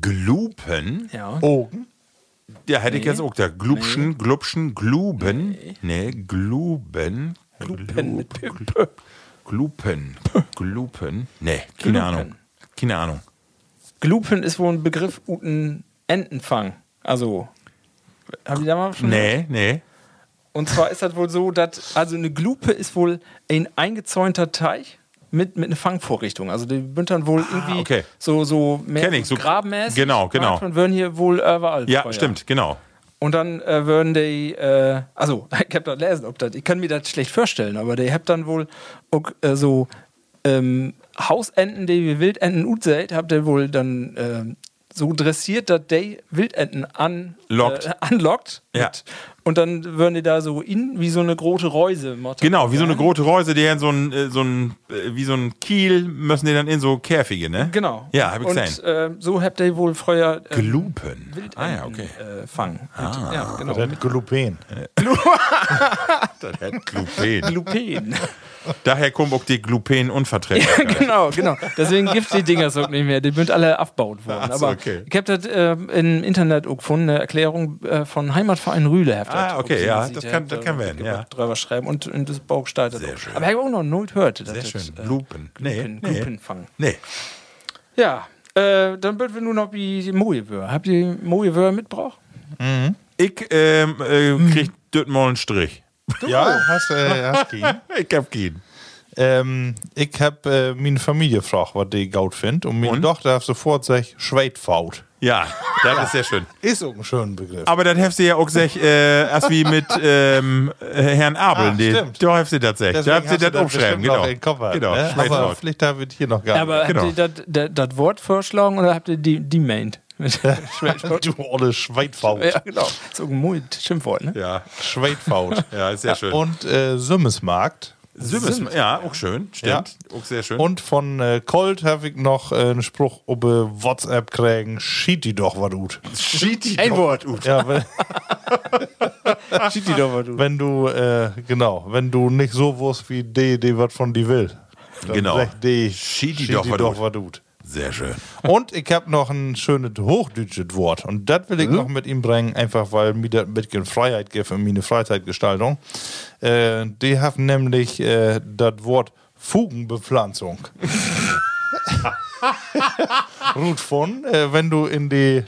Glupen? Ja. Ogen? Ja, hätte ich jetzt auch da. Glubschen, Glubschen, Gluben. Nee, Gluben. Glupen mit P. Glupen. Glupen. Nee, keine Glupen. Ahnung. Keine Ahnung. Glupen ist wohl ein Begriff guten Entenfang. Also, haben die da mal schon? Nee, nee. Und zwar ist das wohl so, dass also eine Glupe ist wohl ein eingezäunter Teich mit, mit einer Fangvorrichtung. Also die dann wohl irgendwie Ah, okay. so, so mehr ich, so- grabenmäßig. genau, genau. Und würden hier wohl überall Ja, Feuer. stimmt, genau. Und dann äh, würden die, äh, also ich hab das lesen, ob das, ich kann mir das schlecht vorstellen, aber die habt dann wohl auch, äh, so ähm, Hausenten, die wie Wildenten ut seid, habt ihr wohl dann ähm, so dressiert, dass die Wildenten an. Äh, anlockt. Ja. Mit- Und dann würden die da so in, wie so eine große Reuse. Genau, wie so eine große Reuse, die in so ein, äh, so ein, äh, wie so ein Kiel, müssen die dann in so Käfige, ne? Genau. Ja, hab ich Und gesehen. äh, so habt ihr wohl früher Glupen. Wildenten Ah ja, okay. äh, fangen. Und, ja, genau. Das hat Glupen. Das hat Glupen. Lupen. Daher auch die Glupen-Unverträglichkeit. genau, genau. Deswegen gibt die Dinger so nicht mehr. Die sind alle abgebaut worden. So, Aber okay. ich habe das äh, im Internet auch gefunden, eine Erklärung äh, von Heimatverein Rühle. Ah, okay, ja, das kann- das da kann werden, ja. Drüber schreiben und in das Bauch das Sehr auch. schön. Aber ich habe auch noch nooit gehört. dass Sehr das, schön. äh, Glupen. Nee, Glupen, nee. Glupen fangen. Nee. Ja, äh, dann wird wir nur noch wie die Mojewör. Habt ihr Mojewör mitgebracht? Ich ähm, äh, krieg dort mal einen Strich. Ja, hast, äh, hast ihn. Ich hab keinen. Ähm, ich hab äh, meine Familie gefragt, was die gut findet. Und meine Und? Tochter hat sofort gesagt, Schweitfaut. Ja, das ist sehr schön. Ist auch ein schöner Begriff. Aber das hast du ja auch gesagt, äh, als wie mit ähm, Herrn Abel. Ah, die, stimmt. da hast du das gesagt. Da du hast das bestimmt genau. noch in Kopf gehabt, genau, ne? Aber Schweitfaut. vielleicht haben wir das hier noch gar Aber genau. habt ihr das- das das Wort vorschlagen oder habt ihr die, die meint? Du olle Schweitfaut. ja, genau. So ein Schimpfwort, ne? Ja, Schweitfaut. ja, ist sehr schön. Und äh, Sümmesmarkt. Sümmes, ja, auch schön, stimmt. Auch sehr schön. Und von äh, Colt habe ich noch äh, einen Spruch ob äh, WhatsApp kriegen. Schied die doch was gut. schied die Ein doch Wort. gut. Ja, wenn, Schied die doch mal, du. wenn du, äh, genau, wenn du nicht so wusst wie die, die was von dir will. Dann Genau. die, Schied die schied doch die was doch gut. was gut. Sehr schön. Und ich habe noch ein schönes hochdeutsches Wort. Und das will ich noch mit ihm bringen, einfach weil mir das ein bisschen Freiheit gibt in meine Freizeitgestaltung. Äh, die haben nämlich äh, das Wort Fugenbepflanzung. Ruth von, äh, wenn du in die, äh,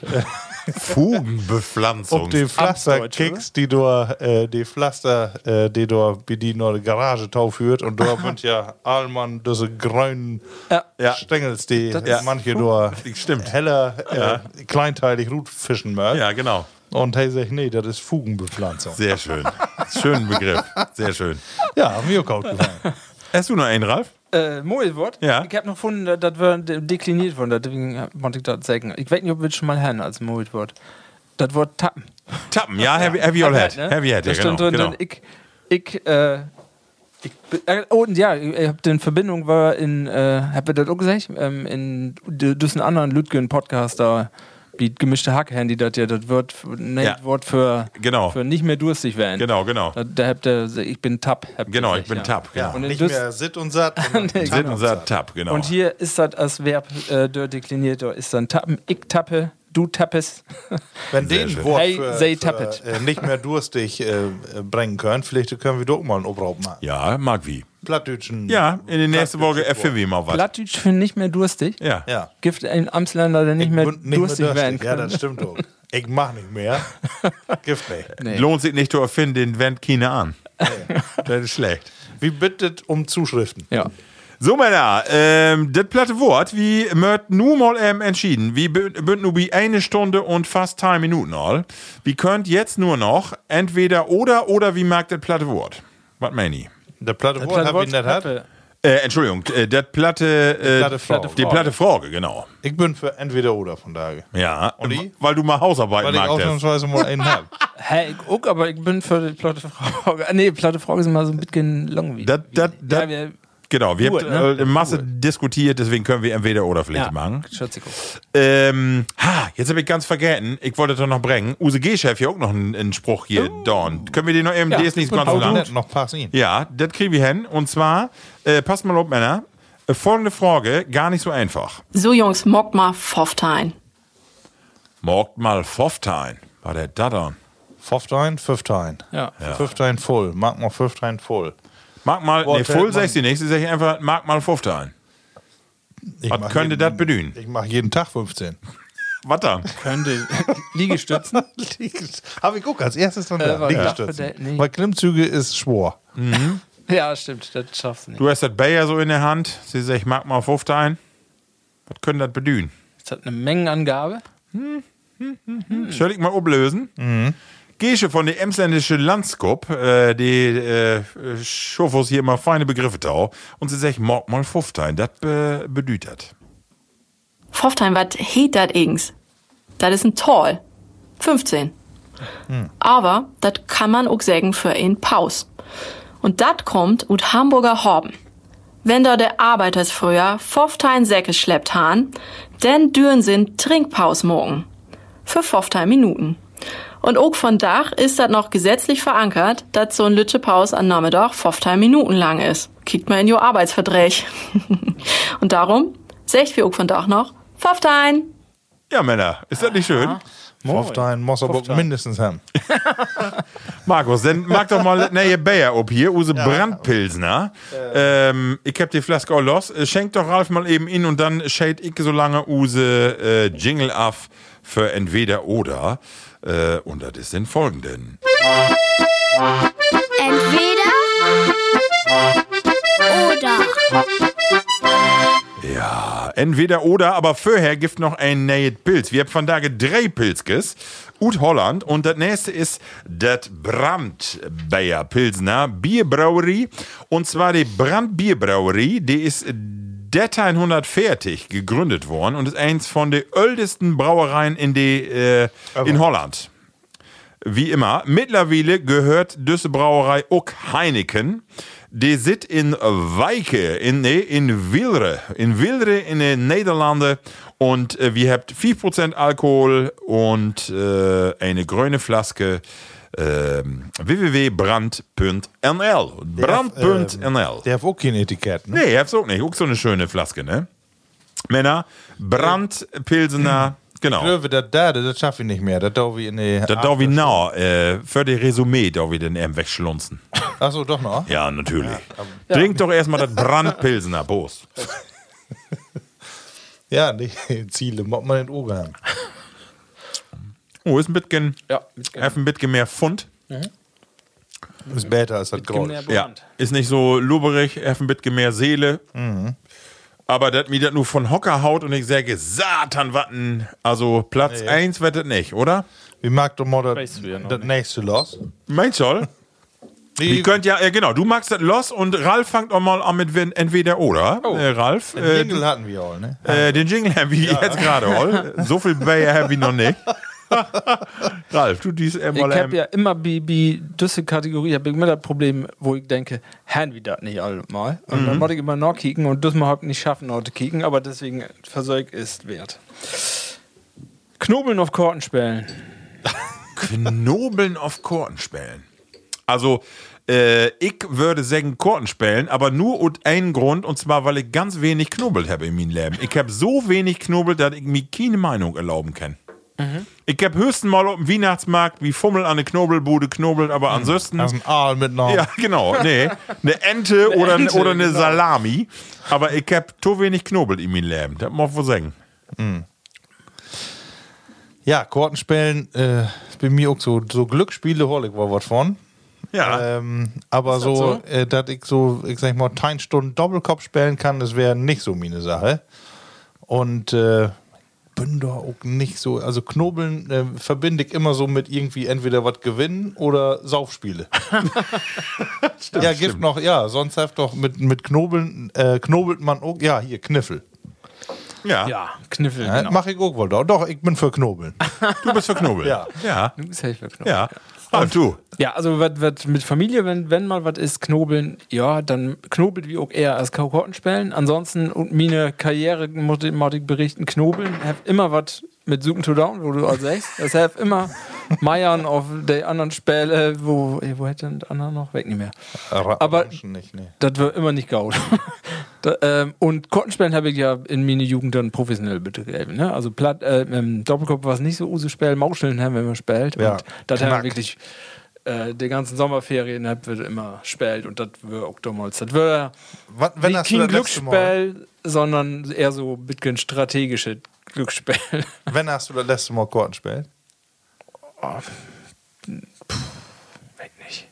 Fugenbepflanzung. auf die Pflaster Amtsdeutsch, kickst, die du, äh, die Pflaster, äh, die du, wie die nur die Garage tauführt und da sind ja allmann diese grünen Ja. Ja. Stängels, die Das ja. manche nur Stimmt. heller, äh, kleinteilig Rut fischen mögen. Ja, genau. Und er sagt, nee, das ist Fugenbepflanzung. Sehr schön. Schönen Begriff. Sehr schön. Ja, haben mir auch gut gefallen. Hast du noch einen, Ralf? Äh, Mojewort? Ja. Ich habe noch gefunden, das wird de- dekliniert worden, deswegen wollte ich das sagen. Ich weiß nicht, ob wir schon mal hören als Mojewort. Das Wort tappen. Tappen, ja, Heavy, heavy All Head. Ne? Heavy Head, ja, genau. drin, genau. Ich, ich, äh, ich, bin- äh, oh, und ja, ich hab den Verbindung war in, äh, hab ich das auch gesagt, ähm, in d- diesen anderen Lütgen Podcast da, wie gemischte Hack-Handy, das ja das Wort, ne, Ja. Wort für, Genau. für nicht mehr durstig werden. Genau, genau. Da, da habt ihr, ich bin Tapp. Genau, ich bin ja. Tapp. Genau. Und Nicht mehr Sit und Satt. Nee, Sit und sagt Tapp, genau. Und hier ist das als Verb äh, dort dekliniert, da ist dann tappen, ich tappe, du tappest. Wenn den. Wort Hey, für, für, äh, nicht mehr durstig äh, äh, bringen können, vielleicht können wir doch mal einen Obraub machen. ja, mag wie. Plattdütschen. Ja, in der nächsten Woche erfinden wir mal was. Plattdeutsch für nicht mehr durstig. Ja. Ja. Gibt ein Amtsländer, der nicht, Ich mehr, nicht durstig mehr werden durstig. Ja, kann. das stimmt auch. Ich mach nicht mehr. Gift nicht. Nee. Lohnt sich nicht zu erfinden, den wendet keiner an. das ist schlecht. Wie bittet um Zuschriften? Ja. So, Männer, ähm, das platte Wort, wie möcht nu mal ähm, entschieden. Wir bünd nu wie eine Stunde und fast drei Minuten all. Wir könnt jetzt nur noch entweder oder oder wie mag das platte Wort? Was meine ich? Der platte Wort hab ich nicht hat. Äh, Entschuldigung, äh, das platte, äh, platte Frage. die platte Frage, genau. Ich bin für entweder oder von daher. Ja, Und ich? weil du mal Hausarbeit Weil ich magst. ausnahmsweise mal einen hab. Hey, ich auch, aber ich bin für die platte Frage. Ah, Nee, platte Frage ist immer so ein bisschen langweilig. Das, das, das, ja, genau, wir Gut, haben ne? äh, Masse diskutiert, deswegen können wir entweder oder vielleicht ja, machen. Ähm, ha, jetzt habe ich ganz vergessen, ich wollte doch noch bringen. Use G-Chef hier auch noch einen, einen Spruch hier, Dorn. Können wir den noch eben, Ja, der ist nicht so ganz so lang. noch pass ihn. Ja, das kriegen wir hin. Und zwar, äh, passt mal auf, Männer. Äh, folgende Frage, gar nicht so einfach. So Jungs, mock mal Pfofftein. Morgt mal Pfofftein. War der da dann? Fünftein, Fünftein. Ja. Fünftein voll. Mag mal Fünftein voll. Mag mal, Wort nee, nicht, sie sag ich einfach, mag mal Pfofftein. Ich Was könnte das bedühen? Ich mache jeden Tag 15. Was dann? Könnte Liegestützen. Habe ich auch als erstes dann Äh, Liegestützen. ja. Nee. Weil Klimmzüge ist schwor. Ja, stimmt, das schaffst du nicht. Du hast das Bayer so in der Hand. Sie sagt, ich mag mal 15 ein. Was können das bedühen? Ist das eine Mengenangabe? Soll ich mal ablösen? Gesche von der emsländische Landskop, äh, die äh, Schofos hier immer feine Begriffe tau. Und sie sagt, mag mal 15. Das be bedüht das. Pfofftein, wat heet dat eigens? Dat is een Tal. 15. Aber dat kann man auch sagen für ein Paus. Und dat kommt ut Hamburger Horben. Wenn da der Arbeiters früher 15 Säcke schleppt han, denn düren sind Trinkpaus morgen. Für 15 Minuten. Und auch von Dach ist das noch gesetzlich verankert, dass so ein Lütschepaus an Nachmittag 15 Minuten lang ist. Kickt mal in jo Arbeitsvertrag. Und darum, secht wir auch von Dach noch 15. Ja, Männer, ist das nicht schön? Aber auch mindestens haben. Markus, dann mag doch mal das neue Bayer ob hier, use Brandpilsner. Ähm, ich hab die Flaske auch los. Äh, Schenkt doch Ralf mal eben in und dann shade ich so lange use äh, Jingle af für entweder oder. Äh, und das ist den folgenden. Entweder oder. Ja, entweder oder, aber vorher gibt noch ein neues Pilz. Wir haben von da drei Pilzkes. Ut Holland und das nächste ist das Brandbayer Pilsner Bierbrauerie. Und zwar die Brandbierbrauerie, die ist 1340 gegründet worden und ist eins von den ältesten Brauereien in, die, äh, in Holland. Wie immer, mittlerweile gehört diese Brauerei auch Heineken. Die sitzt in Weike, in, nee, in Wilre. In Wilre in den Niederlanden. Und äh, wir habt 4% Alkohol und äh, eine grüne Flaske. Äh, www.brand.nl. Brand.nl. Der hat auch kein Etikett, ne? Nee, hab's auch nicht. Auch so eine schöne Flaske, ne? Männer, Brand, Pilsener, genau. Löwe, das da, das schaffe ich nicht mehr. Das darf ich in die. Da darf ich nah, äh, für die Resümee darf ich den eben wegschlunzen. Achso, doch noch. Ja, natürlich. Trink doch erstmal das Brandpilsener, Boos. Ja, die Ziele, muss man in den haben. Oh, ist ein bisschen, Ja, hat ein bisschen mehr Pfund. Ist besser als das Grau. Ja, ist nicht so lubberig, hat ein bisschen mehr Seele. Aber das mir das nur von Hocker haut und ich sage, Satan, watten. Also Platz 1 wird das nicht, oder? Wie mag doch mal das, du ja das nächste los? Meinst du? Wie, Ihr könnt ja, äh, genau, du magst das los und Ralf fangt auch mal an mit wenn- entweder oder. Äh, Ralf. den Äh, Jingle hatten wir auch, ne? Äh, den Jingle haben wir jetzt gerade all. So viel Bayer haben wir noch nicht. Ralf, du dies Ich einmal. habe Ähm, ja immer bei, bei diese Kategorie hab ich immer das Problem, wo ich denke, haben wir das nicht alle mal. Und dann muss ich immer noch kicken und das mal ich nicht schaffen, noch zu kicken, aber deswegen Versorg ist wert. Knobeln auf Kortenspellen. Knobeln auf Kortenspellen. Also, äh, ich würde sagen Kortenspellen, aber nur aus einem Grund, und zwar, weil ich ganz wenig knobelt habe in meinem Leben. Ich habe so wenig knobelt, dass ich mir keine Meinung erlauben kann. Ich habe höchstens mal auf dem Weihnachtsmarkt wie Fummel an eine Knobelbude knobelt, aber ansonsten. Das ist ein Aal mit noch. Ja, genau. Nee, eine Ente, oder, Ente, oder eine genau. Salami. Aber ich hab so wenig knobelt in meinem Leben. Das muss wohl sagen. Ja, Kortenspielen, äh, bei mir auch so, so Glücksspiele hol ich war was von. Ja. Ähm, aber das so, so? Äh, dass ich so, ich sag mal, 10 Stunden Doppelkopf spielen kann, das wäre nicht so meine Sache. Und äh, bin da auch nicht so, also Knobeln äh, verbinde ich immer so mit irgendwie entweder was gewinnen oder Saufspiele. ja, gibt noch, ja, sonst hat doch mit, mit Knobeln, äh, knobelt man auch, ja, hier, Kniffel. ja. Ja, Kniffel, Ja, genau. Mach ich auch wohl. Doch, Doch, ich bin für Knobeln. Du bist für Knobel. Ja. Ja. Du bist helfer Knobeln. Ja. Und du? Ja, also was was mit Familie, wenn, wenn mal was ist, knobeln, ja, dann knobelt wie auch eher als Kortenspellen. Ansonsten, und meine Karriere, muss ich berichten, knobeln, hab immer was mit Suchen to Down, wo du auch sagst. Das hab immer Meiern auf der anderen Späle, wo, eh, wo hätte denn der andere noch? Weg nicht mehr. Aber- nicht, nee. Das wird immer nicht gaut. da, ähm, und Kortenspellen habe ich ja in meiner Jugend dann professionell betrieben. Ne? Also Platt, äh, im Doppelkopf war es nicht so Use-Spell, Mauscheln haben wir immer spielt. Ja, Und das haben wir wirklich äh, die ganzen Sommerferien hab wir immer spielt und das wird auch damals. Das wird wenn nicht kein Glücksspiel, sondern eher so ein bisschen strategische Glücksspiel. Wann hast du das letzte Mal Karten gespielt? Weiß nicht.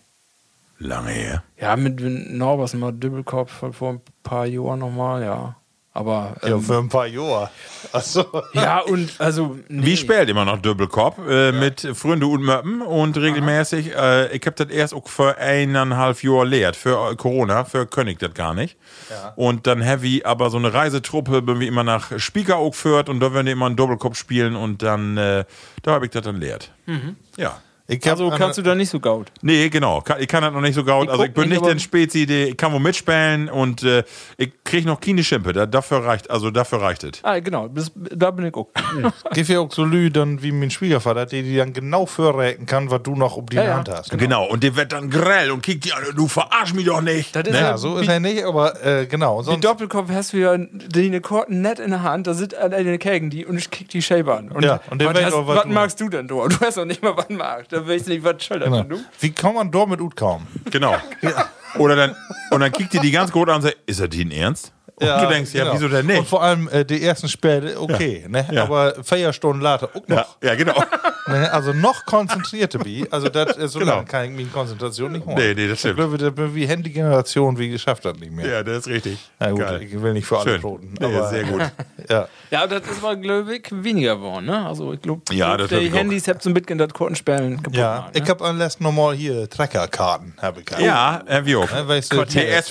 Lange her. Ja, mit Norbers mal Dübbelkopf vor- vor ein paar Jahren nochmal, ja. Aber Ja, ähm, für ein paar Jahre. Achso. ja, und also. Nee. Wie spielt immer noch Doppelkopf äh, mit Freunden und Möppen und regelmäßig. Äh, ich hab das erst auch für eineinhalb Jahre lehrt. Für äh, Corona, für König das gar nicht. Und dann heavy, aber so eine Reisetruppe, bin wir immer nach Spieker auch führt und da werden wir immer einen Doppelkopf spielen und dann, äh, da habe ich das dann lehrt. Ja. Ich hab Also an- kannst du da nicht so gaut. Nee, genau. Kann- Ich kann das noch nicht so gut. Ich Also ich bin nicht, nicht der Spezi, ich kann wohl mitspielen und äh, ich krieg noch keine Schimpe. Da, dafür reicht, also dafür reicht es. Ah, genau, das, da bin ich auch. Gib ja auch so Lü, dann wie mein Schwiegervater, der die dann genau vorräken kann, was du noch um die Ja, ja. Hand hast. Genau. und der wird dann grell und kickt die an, du verarsch mich doch nicht. Das ist Ja, so ist er nicht, aber äh, genau. Die Sonst, Doppelkopf hast du ja die eine Korten nett in der Hand, da sind eine Kägen die und ich kick die Shape an. Und, Ja, und der was, weiß hast, auch, was was du- magst du denn, du? Du hast doch nicht mal was magst. Da weißt du nicht, was schuld genau. Wie kann man dort mit Ut kommen? Genau. Oder dann, und dann kickt die die ganz gut an und sagt, ist er den Ernst? Und du denkst, ja, genau. wieso denn Und nicht? vor allem äh, die ersten Späte, okay, ne? Ja. aber vier Stunden later auch Ja, noch. ja, genau. Ne? Also noch konzentrierter wie. Also das, äh, so Genau. lange kann ich mich in Konzentration nicht holen. Nee, nee, das stimmt. Ich glaube, das bin wie Handy-Generation, wie geschafft hat nicht mehr. Ja, das ist richtig. Na gut, Geil. ich will nicht für alle Schön. Toten. Nee, aber, sehr gut. Ja. Ja, das ist aber, glaube ich, weniger geworden, ne? Also, ich glaube, Ja, das hab die ich. Handys habt so ein bisschen das Kortenspielen kaputt Ja, ich ne? habe am letzten nochmal hier Treckerkarten. Hab ich gehabt. Ja, äh, wie auch. Ne, weißt du, hier, PS,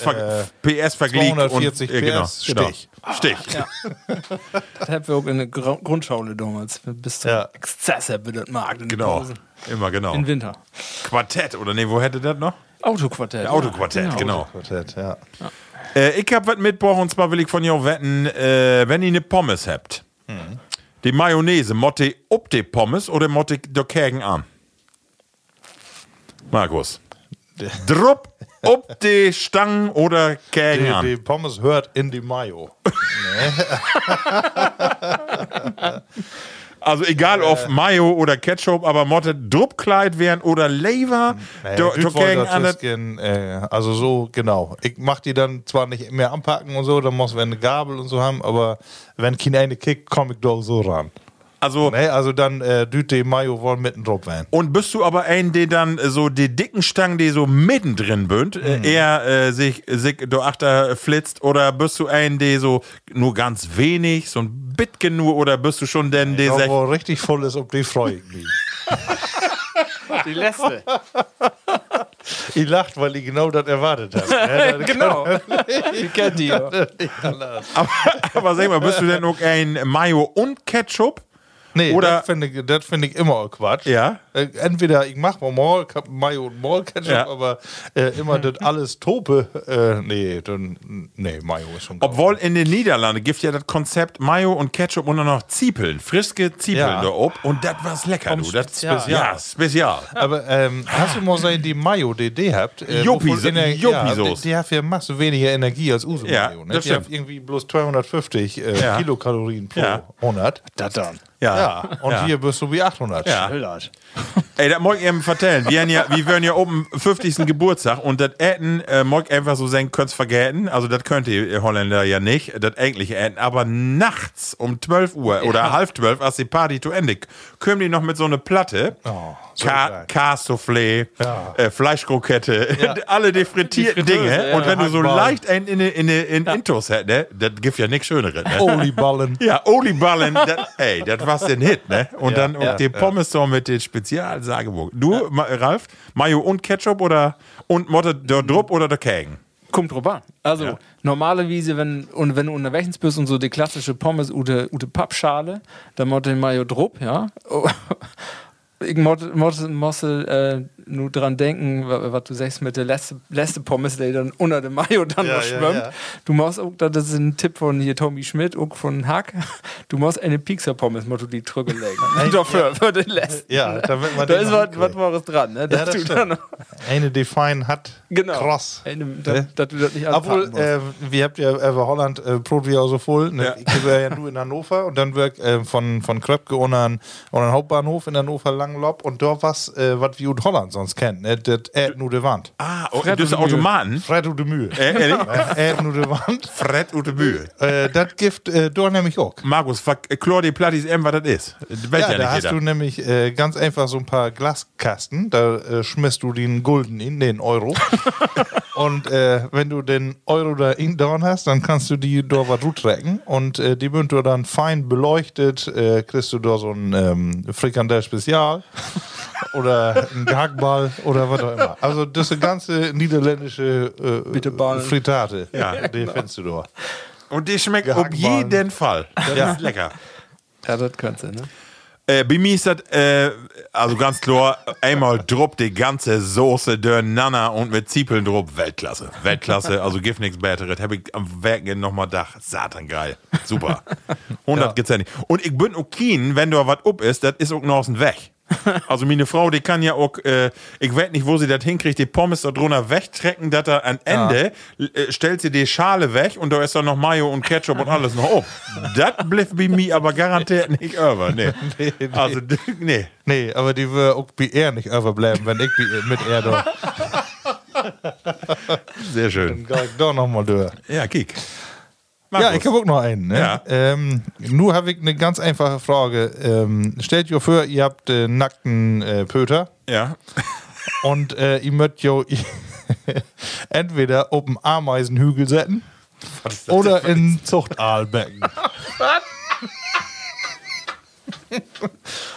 ver PS verglichen. 240 und, ja, genau, PS, genau. Stich. Stich. Das habt wir auch in der Grundschule damals. Bis zum Ja. Exzess ihr das mag in Genau. Pausen. Immer genau. Im Winter. Quartett, oder nee, wo hätte das noch? Autoquartett. ja. Autoquartett, genau. Quartett, ja. Äh, ich hab was mitgebracht und zwar will ich von dir wetten, äh, wenn ihr eine Pommes habt. Die Mayonnaise, motte ob die Pommes oder motte der Kägen an? Markus. Drupp ob die Stangen oder Kägen Die, die Pommes hört in die Mayo. Also egal ob Mayo oder Ketchup, aber motte Druppkleid werden oder Lever, äh, also so, genau. Ich mach die dann zwar nicht mehr anpacken und so, dann muss wir eine Gabel und so haben, aber wenn kein eine kickt, komm ich doch so ran. Also Ne, also dann äh, düt die Mayo wohl mitten drauf werden. Und bist du aber ein, der dann äh, so die dicken Stangen, die so mittendrin bünd, Mhm. äh, eher äh, sich, sich do achter flitzt? Oder bist du ein, der so nur ganz wenig, so ein bisschen nur, oder bist du schon denn, der Ja, sagt, wo richtig voll ist, ob die freue ich mich. Die letzte. Ich lacht, weil ich genau das erwartet habe. genau. Die kennt die. ja. aber, aber sag mal, bist du denn auch ein Mayo und Ketchup? Nee, Oder- das finde ich, das find ich immer Quatsch. Ja. Äh, entweder ich mache mal Mall, Mayo und Mall Ketchup, Ja. aber äh, immer das alles Tope. Äh, nee, dann, nee, Mayo ist schon geil. Obwohl in den Niederlanden gibt ja das Konzept Mayo und Ketchup und dann noch Ziepeln, friske Ziepeln Ja. da ob und das war's lecker, du. Das Spezial. Ja, Spezial. Aber ähm, hast du mal gesehen, die Mayo, die die habt? Äh, Juppi- wovon Ener- Juppi-Sauce. die, die hat ja masse weniger Energie als Uso Ja, Mayo. Ne? das Die hat stimmt. irgendwie bloß 250 äh, Ja. Kilokalorien pro Ja. 100. Das dann. Ja. Ja, und Ja. hier bist du wie 800. Ja. Ey, das mag ich eben vertellen. Wir ja, wir werden ja oben 50. Geburtstag und das Äten äh, mag einfach so sein, könnt's vergessen. Also das könnt ihr Holländer ja nicht, das eigentliche Äten. Aber nachts um 12 Uhr oder halb 12, als die Party zu Ende, kommen die noch mit so einer Platte. Oh, so. Kassoufflé, Ja. äh, Fleischkrokette, alle die frittierten Die Fritteuse, Dinge. ja. Und wenn du so leicht ein in, in, in, in Intos hättest, ne, das gibt ja nichts Schöneres. Ne? Oliballen. Ja, Oliballen, dat, ey, das war's den Hit, ne? Und dann und ja, die Pommes so mit den Spezialsageburg. Du, Ma Ralf, Mayo und Ketchup oder und Motte der Drupp oder der Kägen? Kommt drauf an. Also, normale Wiese, wenn, und wenn du unterwegs bist und so die klassische Pommes, ute, ute Pappschale, dann motto Mayo Drupp, ja. Ich muss, muss äh, nur dran denken, wa- was du sagst mit der letzte, letzte Pommes, die dann unter dem Mayo dann Ja, noch ja, schwimmt. ja. Du musst auch, das ist ein Tipp von hier Tommy Schmidt, auch von Hack, du musst eine Pizza-Pommes, musst du die drücken legen. Dafür, für den letzten. Ja, damit man Da ist was, was Wahres dran, ne? Dass das du dann Eine Define hat genau. Cross. Eine, dass, dass du das nicht Obwohl, äh, wir habt ja über Holland äh, auch so voll. Ne? Ja. Ich war ja nur in Hannover und dann wirk äh, von, von Kröpke und an, und an Hauptbahnhof in Hannover Langlob und da was, äh, was wie Holland sonst kennt, ne? Das Erd nur de Wand. Ah, oh, das ist Automaten. Fred und de Mühe. Äh, nur de Wand. Fred de Mühe. Äh, das gibt äh, dort nämlich auch. Markus, verklor die Plattis eben, was das ist. Das Ja, ja, da hast jeder. du nämlich äh, ganz einfach so ein paar Glaskasten. Da äh, schmisst du den Gulden in, den Euro. und äh, wenn du den Euro da in dran hast, dann kannst du die da was tracken. Und äh, die wird dann fein beleuchtet. Äh, kriegst du da so ein ähm, Frikandel Spezial. Oder ein Gehackball oder was auch immer. Also das ist eine ganze niederländische äh, Bitterballen. Fritate. Ja, die findest du da. Und die schmeckt auf jeden Fall. Das ist lecker. Ja, das kannst du, ne? Äh, bei mir ist das, äh, also ganz klar, einmal drop die ganze Soße durcheinander und mit Zwiebeln drauf. Weltklasse. Weltklasse, also gibt nichts Besseres. Habe ich am Werken nochmal Dach. Satan geil. Super. 100 geht's ja nicht. Und ich bin auch keen, wenn da was up ist, das ist auch noch weg. Also meine Frau, die kann ja auch, äh, ich weiß nicht, wo sie das hinkriegt, die Pommes da drunter wegtrecken, dass er am Ende äh, stellt sie die Schale weg und da ist dann noch Mayo und Ketchup und alles noch auf. das bleibt bei mir aber garantiert nicht über. Nee. Also, d- nee. Nee, aber die wird auch bei er nicht überbleiben, wenn ich mit er da. Sehr schön. Dann geh ich da nochmal durch. Ja, kick. Ja, Markus. ich habe auch noch einen. Ne? Ja. Ähm, nur habe ich eine ganz einfache Frage. Ähm, stellt ihr vor, ihr habt äh, nackten äh, Pöter Ja. und äh, ihr möchtet jo entweder auf dem Ameisenhügel setzen oder in Zuchtaalbecken.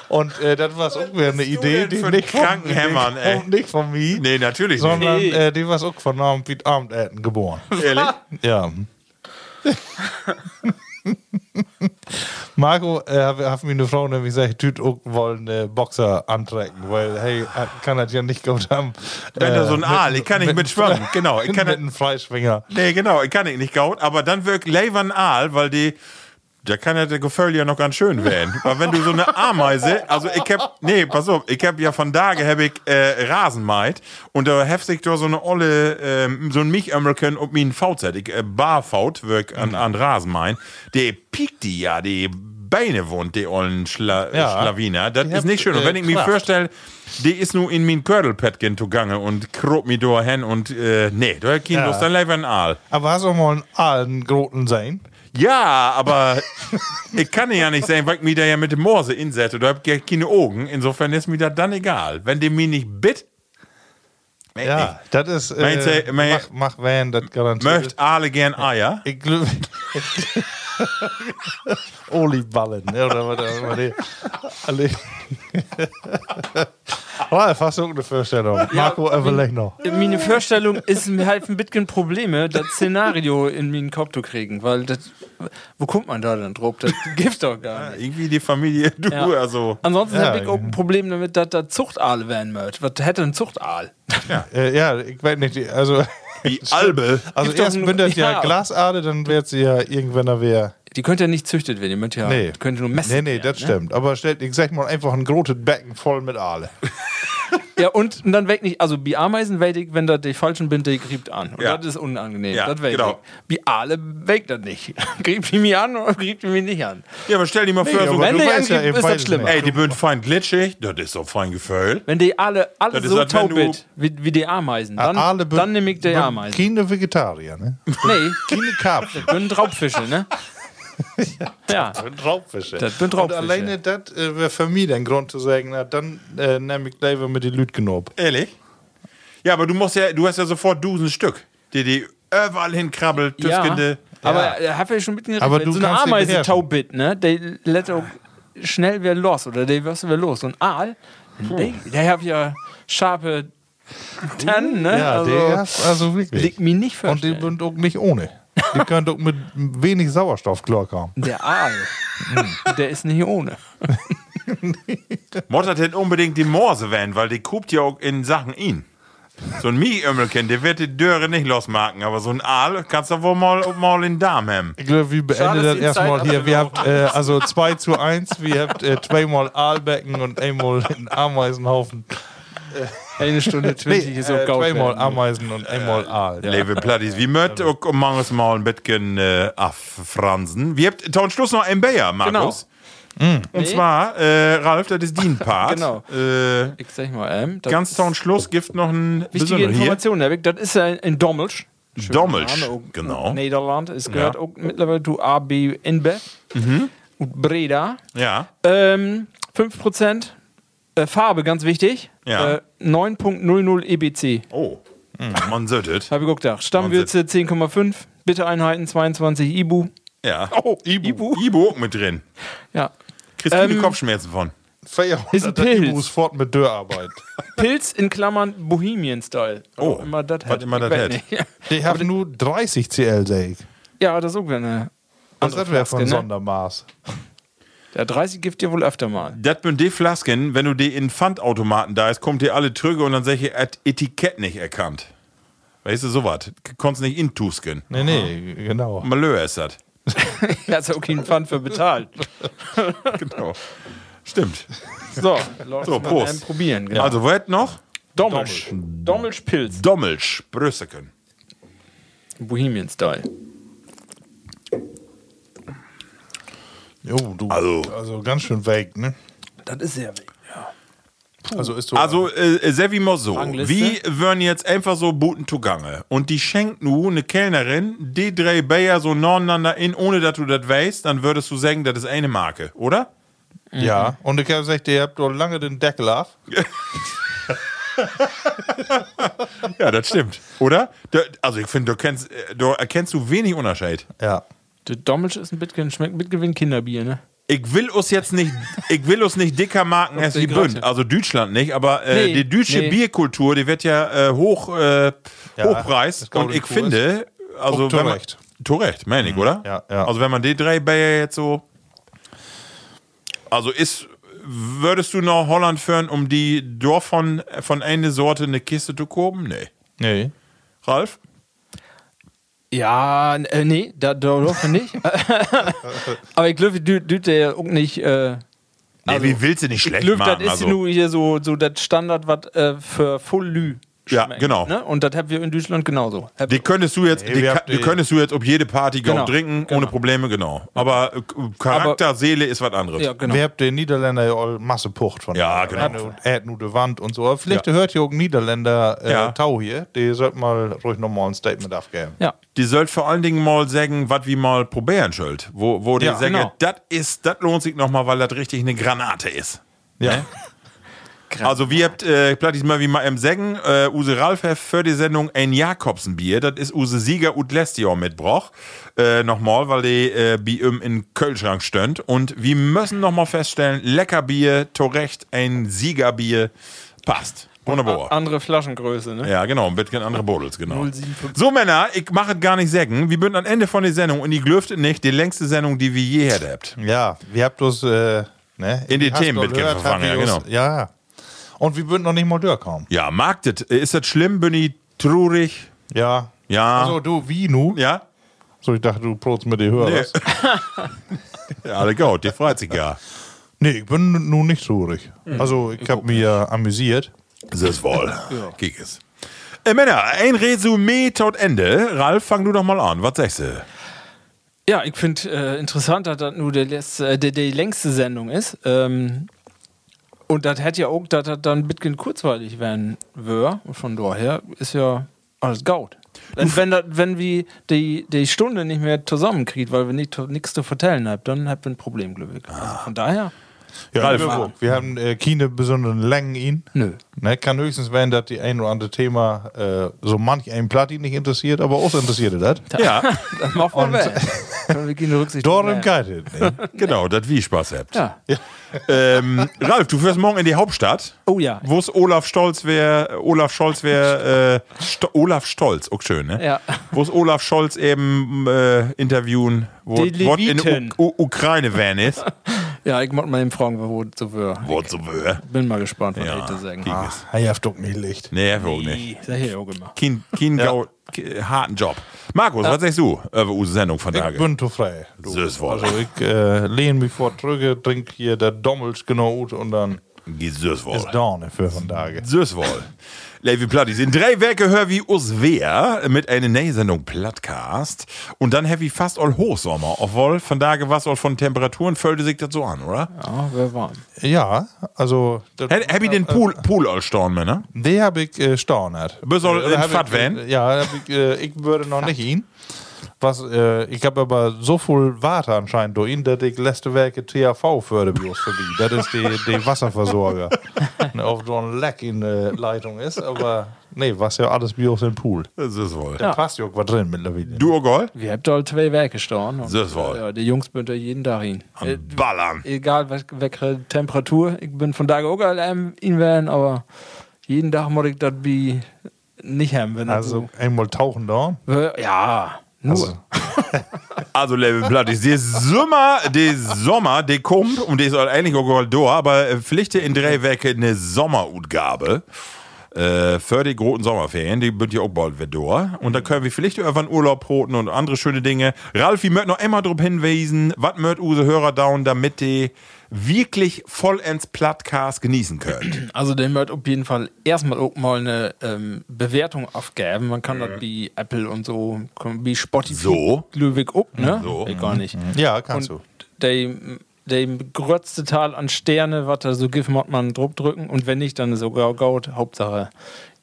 Und äh, das war auch wieder eine Idee, die nicht von, kranken Hämmern, nicht, ey? nicht von mir, Nee, natürlich sondern Nee. äh, die war auch von Abendessen geboren. nicht. Ehrlich? Ja. Marco äh, hat mir eine Frau nämlich gesagt, tüt auch wollen äh, Boxer antrecken, weil hey, er kann das ja nicht gut haben. Wenn da so ein Aal, ich kann nicht mitschwimmen. Genau, ich kann mit einem Freischwinger. Nee, genau, ich kann nicht gaut, aber dann wirkt Levern Aal, weil die. Da kann ja der Gefühl ja noch ganz schön werden. Aber wenn du so eine Ameise, also ich hab, nee, pass auf, ich hab ja von Tage hab ich äh, Rasenmeit und da heft sich da so eine olle, ähm, so ein Michömmelken ob mir ein VZ, ich äh, Barfaut wirk an, an Rasenmein, der piekt die ja, die Beine wohnt, die ollen Schla Ja. Schlawiner. Das ist nicht schön. Und äh, wenn ich mir vorstelle, die ist nur in mein Kördelpättchen zugange und krob mir da hin und, äh, nee, da hat kein Ja. Lust, dann lieber ein Aal. Aber hast du mal einen Aalen Groten sein? Ja, aber ich kann ja nicht sagen, weil ich mich da ja mit dem Morse insetze. Du hast ja keine Augen. Insofern ist mir das dann egal. Wenn der mir nicht bit, Ja, das ist. Äh, du, mach, mach Van, das garantiert. möchte alle gern Eier. Ich glaube. Oliballen, ne, oder was auch immer die. Alle. War fast so eine Vorstellung. Marco, überleg noch. Meine Vorstellung ist mir halt ein bisschen Probleme, das Szenario in meinen Kopf zu kriegen, weil das, wo kommt man da denn drauf? Das gibt's doch gar nicht. Irgendwie die Familie, du, Ja. also. Ansonsten Ja, habe ich auch ein Problem damit, dass da Zuchtaal werden wird. Was hätte ein Zuchtaal? Äh, ja, ich weiß nicht, die- also. Die Albe. Also Gibt doch erst ein- wenn das ja, ja. Glasade, dann wird sie ja irgendwann da wer. Die könnte ja nicht züchtet werden, die könnte ja Nee. könnte nur messen. Nee, nee, werden, das ne? stimmt. Aber stellt, ich sag mal, einfach ein großes Becken voll mit Aale. Ja, und, und dann weg nicht, also bei Ameisen weg ich, wenn da die falschen bin, die griebt an. Und Ja. das ist unangenehm. Ja, das weg genau. ich. Bei Aale weg das nicht. griebt die mich an oder griebt die mich nicht an? Ja, aber stell dir mal vor, so, wenn du die weißt ja ist das nicht. ey, die bünd fein glitschig, das ist so fein Gefühl. Wenn die alle, alle Das so wenn taub sind, wie, wie die Ameisen, dann, bin- dann nehme ich die Ameisen. Keine Vegetarier, ne? Nee, Keine Karpfen. das sind Raubfische, ne? Ja. Raubfische. Das sind Und Raubfische. alleine das äh, wäre für mich ein Grund zu sagen, na, dann äh, nehme ich lieber mit den Lüt genob. Ehrlich? Ja, aber du musst ja, du hast ja sofort Dusen Stück, die die überall hinkrabbelt, Ja, tüskende. aber ja. habe ich schon mitgerechnet. Aber wenn du so eine Ameise beherrschen. taub bit, ne? Der lässt auch schnell wieder los oder der wirst wieder los. Und Aal, der, der hat ja scharfe Tannen, ne? Ja, also, der ist also wirklich. liegt mir nicht Und die sind auch nicht ohne. Die können doch mit wenig Sauerstoff klarkommen. Der Aal, der ist nicht ohne. Mottert hätte unbedingt die Morse werden, weil die guckt ja auch in Sachen ihn. So ein Mieömmelchen, der wird die Döre nicht losmachen, aber so ein Aal kannst du wohl mal, mal in den Darm haben. Ich glaube, wir beenden das erstmal hier. Wir habt äh, also 2 zu 1. Wir habt äh, zweimal Aalbecken und einmal einen Ameisenhaufen. Eine Stunde 20 ist auch äh, gaut zweimal. Ameisen und einmal Aal. Ja. Liebe Plattis, wie mögt auch manches Mal ein bisschen äh, affransen. Wir habt tauen Schluss noch ein Bayer, Markus. Und Nee. zwar, äh, Ralf, das ist dein Part. Genau. Äh, Ich sag mal, ähm, das ganz zum Schluss gibt noch ein wichtige. Information, Herr das ist ein, ein Dommelsch. Dommelsch, genau. Nederland. Es gehört Ja. auch mittlerweile zu AB InBev und Breda. Ja. Ähm, 5% äh, Farbe, ganz wichtig. Ja. Äh, 9.00 EBC. Oh, man söttet. Habe ich gedacht. Stammwürze 10,5, Bittereinheiten 22 Ibu. Ja. Oh, Ibu. Ibu auch mit drin. Ja. Kriegst viele Ähm, Kopfschmerzen von. Ist ein Pilz. muss fort mit Dörrarbeit. Pilz in Klammern Bohemian-Style. Oh, immer das hat. immer Ich das hat. nicht. Die haben nur 30 CL, ich. Ja, das ist auch eine. Was das wäre von ne? Sondermaß. Der 30 gibt dir wohl öfter mal. Das sind die Flasken, wenn du die in Pfandautomaten da ist, kommt dir alle Trüge und dann sag ich, et- Etikett nicht erkannt. Weißt du, sowas. Konntest nicht intusken. Nee, nee, genau. Malheur ist das. Ja, ist ja auch kein Pfand für bezahlt. Genau. Stimmt. So, Leute, So, Prost. probieren. Genau. Also, was noch? Dommelsch. Dommelsch Pilz. Dommelsch, Brüsseken. Bohemian-Style. Jo, du. Also- also ganz schön weg, ne? Das ist sehr wichtig. Also ist so. Also, äh, sehr wie mal so. Rangliste? Wie würden jetzt einfach so Buten zugange? Und die schenkt nu eine Kellnerin, die drei Bayer so nebeneinander in, ohne dass du das weißt, dann würdest du sagen, das ist eine Marke, oder? ja. Und ich habe gesagt, ihr habt doch lange den Deckel auf. Ja, das stimmt. Oder? Da- Also, ich finde, du, kennst, äh, du erkennst du wenig Unterschied. Ja. Der Dommelsch ist ein bisschen, schmeckt mit Gewinn Kinderbier, ne? Ich will uns jetzt nicht, ich will uns nicht dicker marken als wie die. Bünd. Also Deutschland nicht, aber äh, Nee, die deutsche nee. Bierkultur, die wird ja äh, hoch, äh, Hochpreis. das Und ich finde, also Auch wenn man, zurecht. zu Recht, meine ich, oder? Ja, ja. Also wenn man die drei Bayer jetzt so, also ist, würdest du nach Holland führen, um die Dorf von, von einer Sorte eine Kiste zu kaufen? Nee. Nee. Ralf? Ja, äh, nee, da, da wir nicht. Aber ich glaube, du, du der auch nicht. Äh, Nee, Also, wie willst du nicht ich schlecht glaube, das machen? ist Also, nur hier so, so das Standard, was äh, für Full Lü Ja, schmeckt, genau. Ne? Und das haben wir in Deutschland genauso. Die könntest du jetzt, Nee, die, die die- könntest du jetzt auf jede Party Genau, trinken, genau. ohne Probleme, genau. Aber äh, Charakter, Seele ist was anderes. ja, genau. Wir habt den Niederländer ja all Masse Pucht von. Ja, genau. Und Er hat nur die Wand und so. Aber vielleicht hört ihr auch einen Niederländer äh, Ja. Tau hier. Die sollte mal ruhig nochmal ein Statement abgeben. ja. Die sollt vor allen Dingen mal sagen, was wie mal probieren sollt. Wo, wo die Ja, sagen, genau. das ist, das lohnt sich nochmal, weil das richtig eine Granate ist. Ja. Also wir habt, äh, plattis mal wie mal im Sägen, äh, Use Ralf hat für die Sendung ein Jakobsenbier, das ist Use Sieger und Jahr mitbroch. Äh, nochmal, weil die äh, bei ihm in Kölschrank stönt. Und wir müssen nochmal feststellen, lecker Bier, to Recht, ein Siegerbier passt. Wunderbar. Andere Flaschengröße, ne? Ja, genau, ein bisschen andere Bodels, genau. 075. So, Männer, ich mache es gar nicht sägen. Wir sind am Ende von der Sendung und die glüftet nicht die längste Sendung, die wir je habt. Ja, wir habt uns äh, ne, In die hast Themen doch mit gehört, verfangen, habt ihr ja, genau. Ja. Und wir würden noch nicht mal durchkommen. Ja, mag das. Ist das schlimm? Bin ich traurig? Ja. Ja. Also du, wie nu? Ja? So, ich dachte, du protst mit den Hörern. Nee. ja, alle gut, die freut sich ja. Nee, ich bin nun nicht traurig. Also, ich habe mich amüsiert. Das ist wohl. Kick es. Äh, Männer, ein Resümee tot Ende. Ralf, fang du doch mal an. Was sagst du? Ja, ich finde äh, interessant, dass das nur der letzte, äh, die, die längste Sendung ist. Ähm, und das hätte ja auch, dass das dann ein bisschen kurzweilig werden würde. Und von daher ist ja alles gaut. Wenn, wenn, das, wenn wir die, die Stunde nicht mehr zusammenkriegen, weil wir nicht nichts zu vertellen haben, dann haben wir ein Problem, glaube ich. Also von daher, Ja, Ralf. wir, wir haben äh, keine besonderen Längen ihn. nö. Ne, kann höchstens werden, dass die ein oder andere Thema äh, so manch ein Platti nicht interessiert, aber auch interessiert das. Ja, Das macht man weg. Können wir keine Rücksicht es. Ne? genau, das wie Spaß habt. Ja. Ähm, Ralf, du fährst morgen in die Hauptstadt. Oh ja. Wo es Olaf Stolz wäre, Olaf Scholz wäre, äh, Sto Olaf Stolz, auch schön, ne? Ja. Wo es Olaf Scholz eben äh, interviewen, wo wo in. U U Ukraine van ist. Ja, ich muss mal eben fragen, wo es so wird. Wo so wär. Bin mal gespannt, was Ja, ich da sagen. Ah, es. Er hat doch nicht Licht. Nee, auch nicht. Sag ich auch immer. Kein, kein ke- harten Job. Markus, was sagst du über unsere Sendung von Ich Tage? bin zu frei. Du. Das. Also ich äh, lehne mich vor drücke, trink hier der Dommels genau und dann wohl. Ist Dorne für vandaag. Süß wohl. Levi Plattis. In drei Werke hör wie us wer mit einer neuen Sendung Plattcast. Und dann heavy fast all Hochsommer. Obwohl, von da was all von Temperaturen fölte sich das so an, oder? Ja, wäre warm. Ja, also. Hab ich den Pool, Pool all storn, Männer? Die habe ich äh, stornert. Bist du Äh, in hab Fat Van? äh, Ja, hab ich, äh, ich würde noch nicht hin. Was, äh, ich habe aber so viel Wasser anscheinend durch ihn, dass ich letzte Werke THV uns vorbei. Das ist die, die Wasserversorger. Ne, Ob so ein Leck in der Leitung ist, aber nee, was ja alles bei uns im Pool. Das ist wohl. Da passt ja auch was drin mittlerweile. Du, Ogol? Wir habt da zwei Werke und, Das war- Ja, die Jungs bünden da jeden Tag hin. Äh, Ballern. egal welche Temperatur. Ich bin von da auch ähm, in werden, aber jeden Tag muss ich das wie nicht haben. Wenn Also einmal tauchen da. Äh, ja, nur. Also, Also, Levi Plattis, der Sommer, der Sommer, der kommt und der ist eigentlich auch da, aber äh, Pflichte in drei Werke eine Sommerutgabe. Äh, für die großen Sommerferien, die wird ja auch bald wieder da. Und da können wir vielleicht irgendwann Urlaub broten und andere schöne Dinge. Ralf, ich möchte noch immer darauf hinweisen, was möcht use Hörer down, damit die wirklich vollends Plattcast genießen können. Also der wird auf jeden Fall erstmal auch mal eine ähm, Bewertung aufgeben. Man kann das wie Apple und so, wie Spotify, So. Ludwig auch, ne? So. Ich gar nicht. ja, kannst Und du. der, der größte Teil an Sterne, was da so gibt, muss man Druck drücken. Und wenn nicht, dann ist sogar gut. Hauptsache,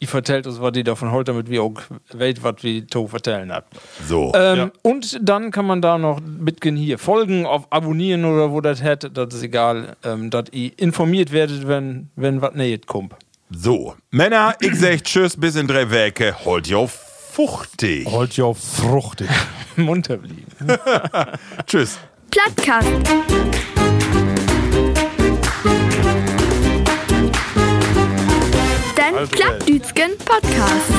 ich vertellt uns, was die davon holt, damit wir auch weit, was wir to vertellen habt. So. Ähm, Und dann kann man da noch mitgehen hier folgen, auf abonnieren oder wo das hätte, das ist egal, ähm, dass ihr informiert werdet, wenn, wenn was näht kommt. So. Männer, ich sag Tschüss, bis in drei Werke. Holt jo fuchtig. Holt ja fruchtig. Munter blieben. Tschüss. Plattkast. Den Also, Plattdütschen Podcast.